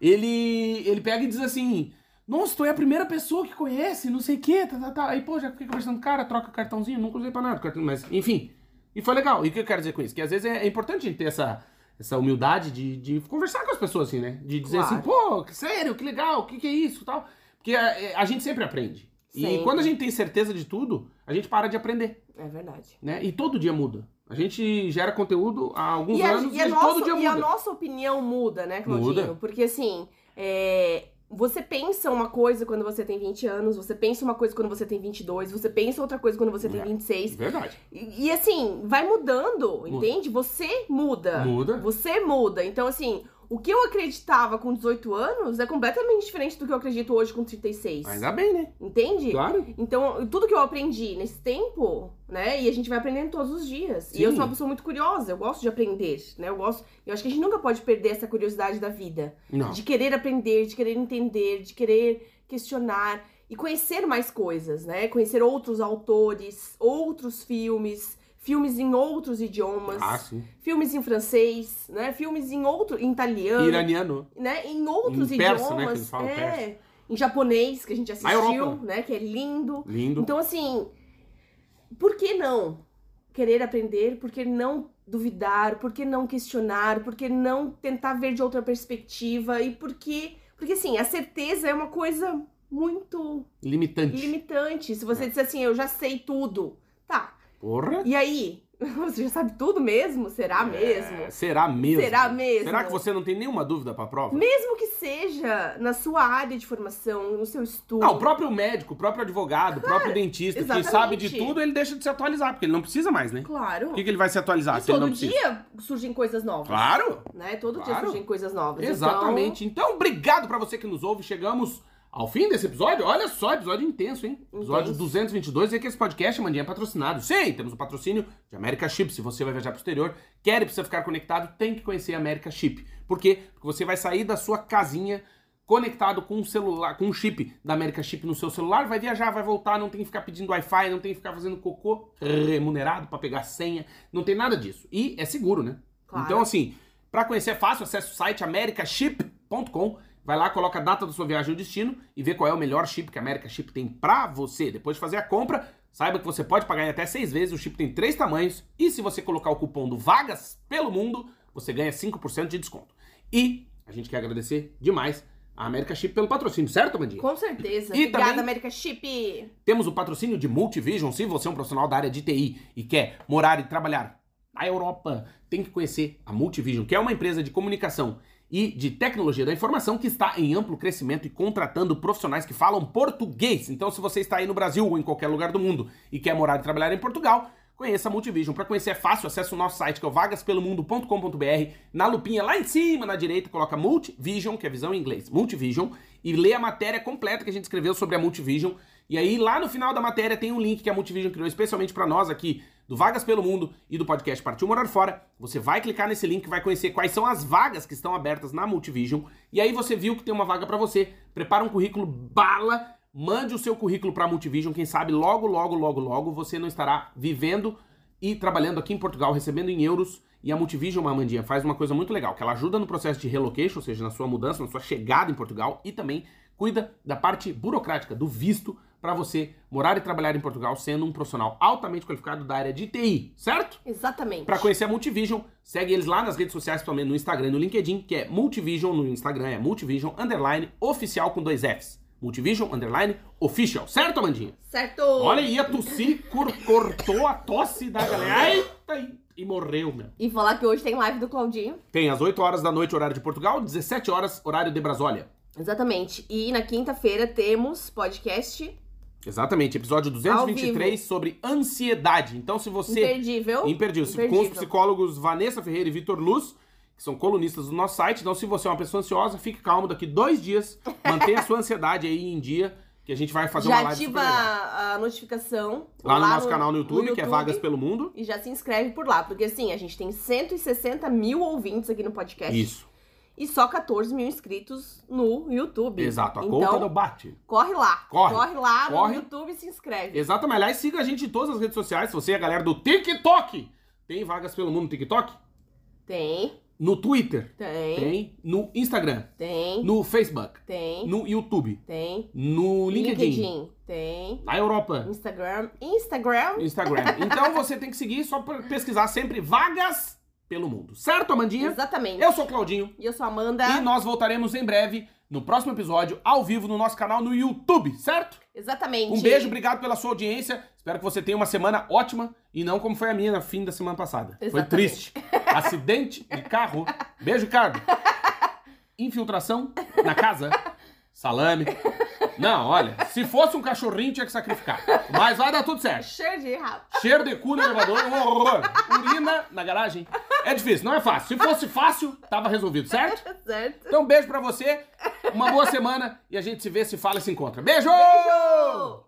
ele, ele pega e diz assim: Nossa, tu é a primeira pessoa que conhece, não sei o quê, tá, tá, tá. Aí, pô, já fiquei conversando com o cara, troca cartãozinho, nunca usei pra nada, mas enfim. E foi legal. E o que eu quero dizer com isso? Que às vezes é, é importante a gente ter essa, essa humildade de, de conversar com as pessoas, assim, né? De dizer Claro. assim, pô, que sério, que legal, o que, que é isso tal. Porque a, a gente sempre aprende. E Sempre. quando a gente tem certeza de tudo, a gente para de aprender É verdade. né? E todo dia muda. A gente gera conteúdo há alguns E a, anos e e, a todo nossa, dia e a muda. nossa opinião muda, né, Claudinho? Muda. Porque assim, é, você pensa uma coisa quando você tem 20 anos, você pensa uma coisa quando você tem 22, você pensa outra coisa quando você tem É. 26. Verdade. E, e, assim, vai mudando, entende? Você muda. Muda. Você muda. Então, assim, o que eu acreditava com 18 anos é completamente diferente do que eu acredito hoje com 36. Ainda bem, né? Entende? Claro. Então, tudo que eu aprendi nesse tempo, né? E a gente vai aprendendo todos os dias. E eu Sim. sou uma pessoa muito curiosa, eu gosto de aprender, né? Eu gosto. Eu acho que a gente nunca pode perder essa curiosidade da vida. Não. De querer aprender, de querer entender, de querer questionar e conhecer mais coisas, né? Conhecer outros autores, outros filmes, filmes em outros idiomas, Ah, filmes em francês, né? Filmes em outro em italiano, Iraniano. né? Em outros Em persa, idiomas, né, que eles falam é, persa. em japonês que a gente assistiu, né? Que é lindo. Lindo. Então assim, por que não querer aprender? Por que não duvidar? Por que não questionar? Por que não tentar ver de outra perspectiva? E por que porque assim, a certeza é uma coisa muito Limitante. limitante. Se É. você disser assim, eu já sei tudo. Porra. E aí? Você já sabe tudo mesmo? Será mesmo? É, será mesmo? Será mesmo? Será que você não tem nenhuma dúvida pra prova? Mesmo que seja na sua área de formação, no seu estudo. Ah, o próprio médico, o próprio advogado, o próprio dentista, que exatamente. sabe de tudo, ele deixa de se atualizar, porque ele não precisa mais, né? Claro. Por que, que ele vai se atualizar E se todo dia surgem coisas novas. Claro! Né? Todo dia Claro. surgem coisas novas. Exatamente. Então, obrigado pra você que nos ouve. Chegamos ao fim desse episódio. Olha só, episódio intenso, hein? Episódio Intenso. 222. E que esse podcast, Mandinha, é patrocinado. Sim, temos o patrocínio de America Chip. Se você vai viajar pro exterior, quer e precisa ficar conectado, tem que conhecer a America Chip. Por quê? Porque você vai sair da sua casinha conectado com um celular, com um chip da America Chip no seu celular, vai viajar, vai voltar, não tem que ficar pedindo Wi-Fi, não tem que ficar fazendo cocô remunerado pra pegar senha, não tem nada disso. E é seguro, né? Claro. Então, assim, pra conhecer é fácil, acesse o site americaship.com, vai lá, coloca a data da sua viagem e o destino e vê qual é o melhor chip que a America Chip tem pra você. Depois de fazer a compra, saiba que você pode pagar em até seis vezes, o chip tem três tamanhos e se você colocar o cupom do Vagas pelo Mundo, você ganha 5% de desconto. E a gente quer agradecer demais a America Chip pelo patrocínio, certo, Amandinha? Com certeza. E Obrigada, também- América Chip. Temos o patrocínio de Multivision. Se você é um profissional da área de TI e quer morar e trabalhar na Europa, tem que conhecer a Multivision, que é uma empresa de comunicação e de tecnologia da informação que está em amplo crescimento e contratando profissionais que falam português. Então, se você está aí no Brasil ou em qualquer lugar do mundo e quer morar e trabalhar em Portugal, conheça a Multivision. Para conhecer é fácil, acesse o nosso site que é o vagaspelomundo.com.br. Na lupinha lá em cima, na direita, coloca Multivision, que é visão em inglês, Multivision, e lê a matéria completa que a gente escreveu sobre a Multivision. E aí, lá no final da matéria, tem um link que a Multivision criou especialmente para nós aqui, do Vagas pelo Mundo e do podcast Partiu Morar Fora. Você vai clicar nesse link, vai conhecer quais são as vagas que estão abertas na Multivision. E aí você viu que tem uma vaga para você. Prepara um currículo bala, mande o seu currículo para a Multivision. Quem sabe logo, logo, logo, logo você não estará vivendo e trabalhando aqui em Portugal, recebendo em euros. E a Multivision, Mamandinha, faz uma coisa muito legal, que ela ajuda no processo de relocation, ou seja, na sua mudança, na sua chegada em Portugal, e também cuida da parte burocrática, do visto, para você morar e trabalhar em Portugal sendo um profissional altamente qualificado da área de TI, certo? Exatamente. Para conhecer a Multivision, segue eles lá nas redes sociais, principalmente no Instagram e no LinkedIn, que é Multivision, no Instagram é Multivision, underline, oficial com dois Fs. Multivision, underline, official. Certo, Amandinha? Certo. Olha aí, a tossi cor- cortou a tosse da galera. Eita, e, e morreu, meu. E falar que hoje tem live do Claudinho. Tem às 8 horas da noite, horário de Portugal, 17 horas, horário de Brasólia. Exatamente. E na quinta-feira temos podcast Exatamente, episódio 223 sobre ansiedade. Então, se você. imperdível. Imperdível. Com os Imperdível. psicólogos Vanessa Ferreira e Vitor Luz, que são colunistas do nosso site. Então, se você é uma pessoa ansiosa, fique calmo. Daqui dois dias, mantenha a sua ansiedade aí em dia, que a gente vai fazer Já uma live ativa super legal. a notificação Lá, no nosso canal no YouTube, que é YouTube, Vagas pelo Mundo. E já se inscreve por lá. Porque assim, a gente tem 160 mil ouvintes aqui no podcast. Isso, E só 14 mil inscritos no YouTube. exato. A então, conta não bate. corre lá. Corre. lá Corre. no YouTube e se inscreve. Exatamente. Aliás, siga a gente em todas as redes sociais. Se você é a galera do TikTok, tem Vagas pelo Mundo no TikTok? Tem, No Twitter? tem, Tem. No Instagram? tem, No Facebook? tem, No YouTube? tem. No LinkedIn? tem. Na Europa? Instagram. Instagram. Instagram. Então você tem que seguir só pesquisar sempre Vagas pelo Mundo. Certo, Amandinha? Exatamente. Eu sou o Claudinho. E eu sou a Amanda. E nós voltaremos em breve no próximo episódio, ao vivo, no nosso canal no YouTube, certo? Exatamente. Um beijo, obrigado pela sua audiência. Espero que você tenha uma semana ótima e não como foi a minha no fim da semana passada. Foi Exatamente. triste. Acidente de carro. Beijo, Ricardo. Infiltração na casa. Salame. Não, olha, se fosse um cachorrinho tinha que sacrificar. Mas vai dar tudo certo. Cheio de rabo. Cheiro de cu no elevador, um horror. Urina na garagem. É difícil, não é fácil. Se fosse fácil, tava resolvido, certo? Certo? Então, beijo pra você, uma boa semana e a gente se vê, se fala e se encontra. Beijo! Beijo!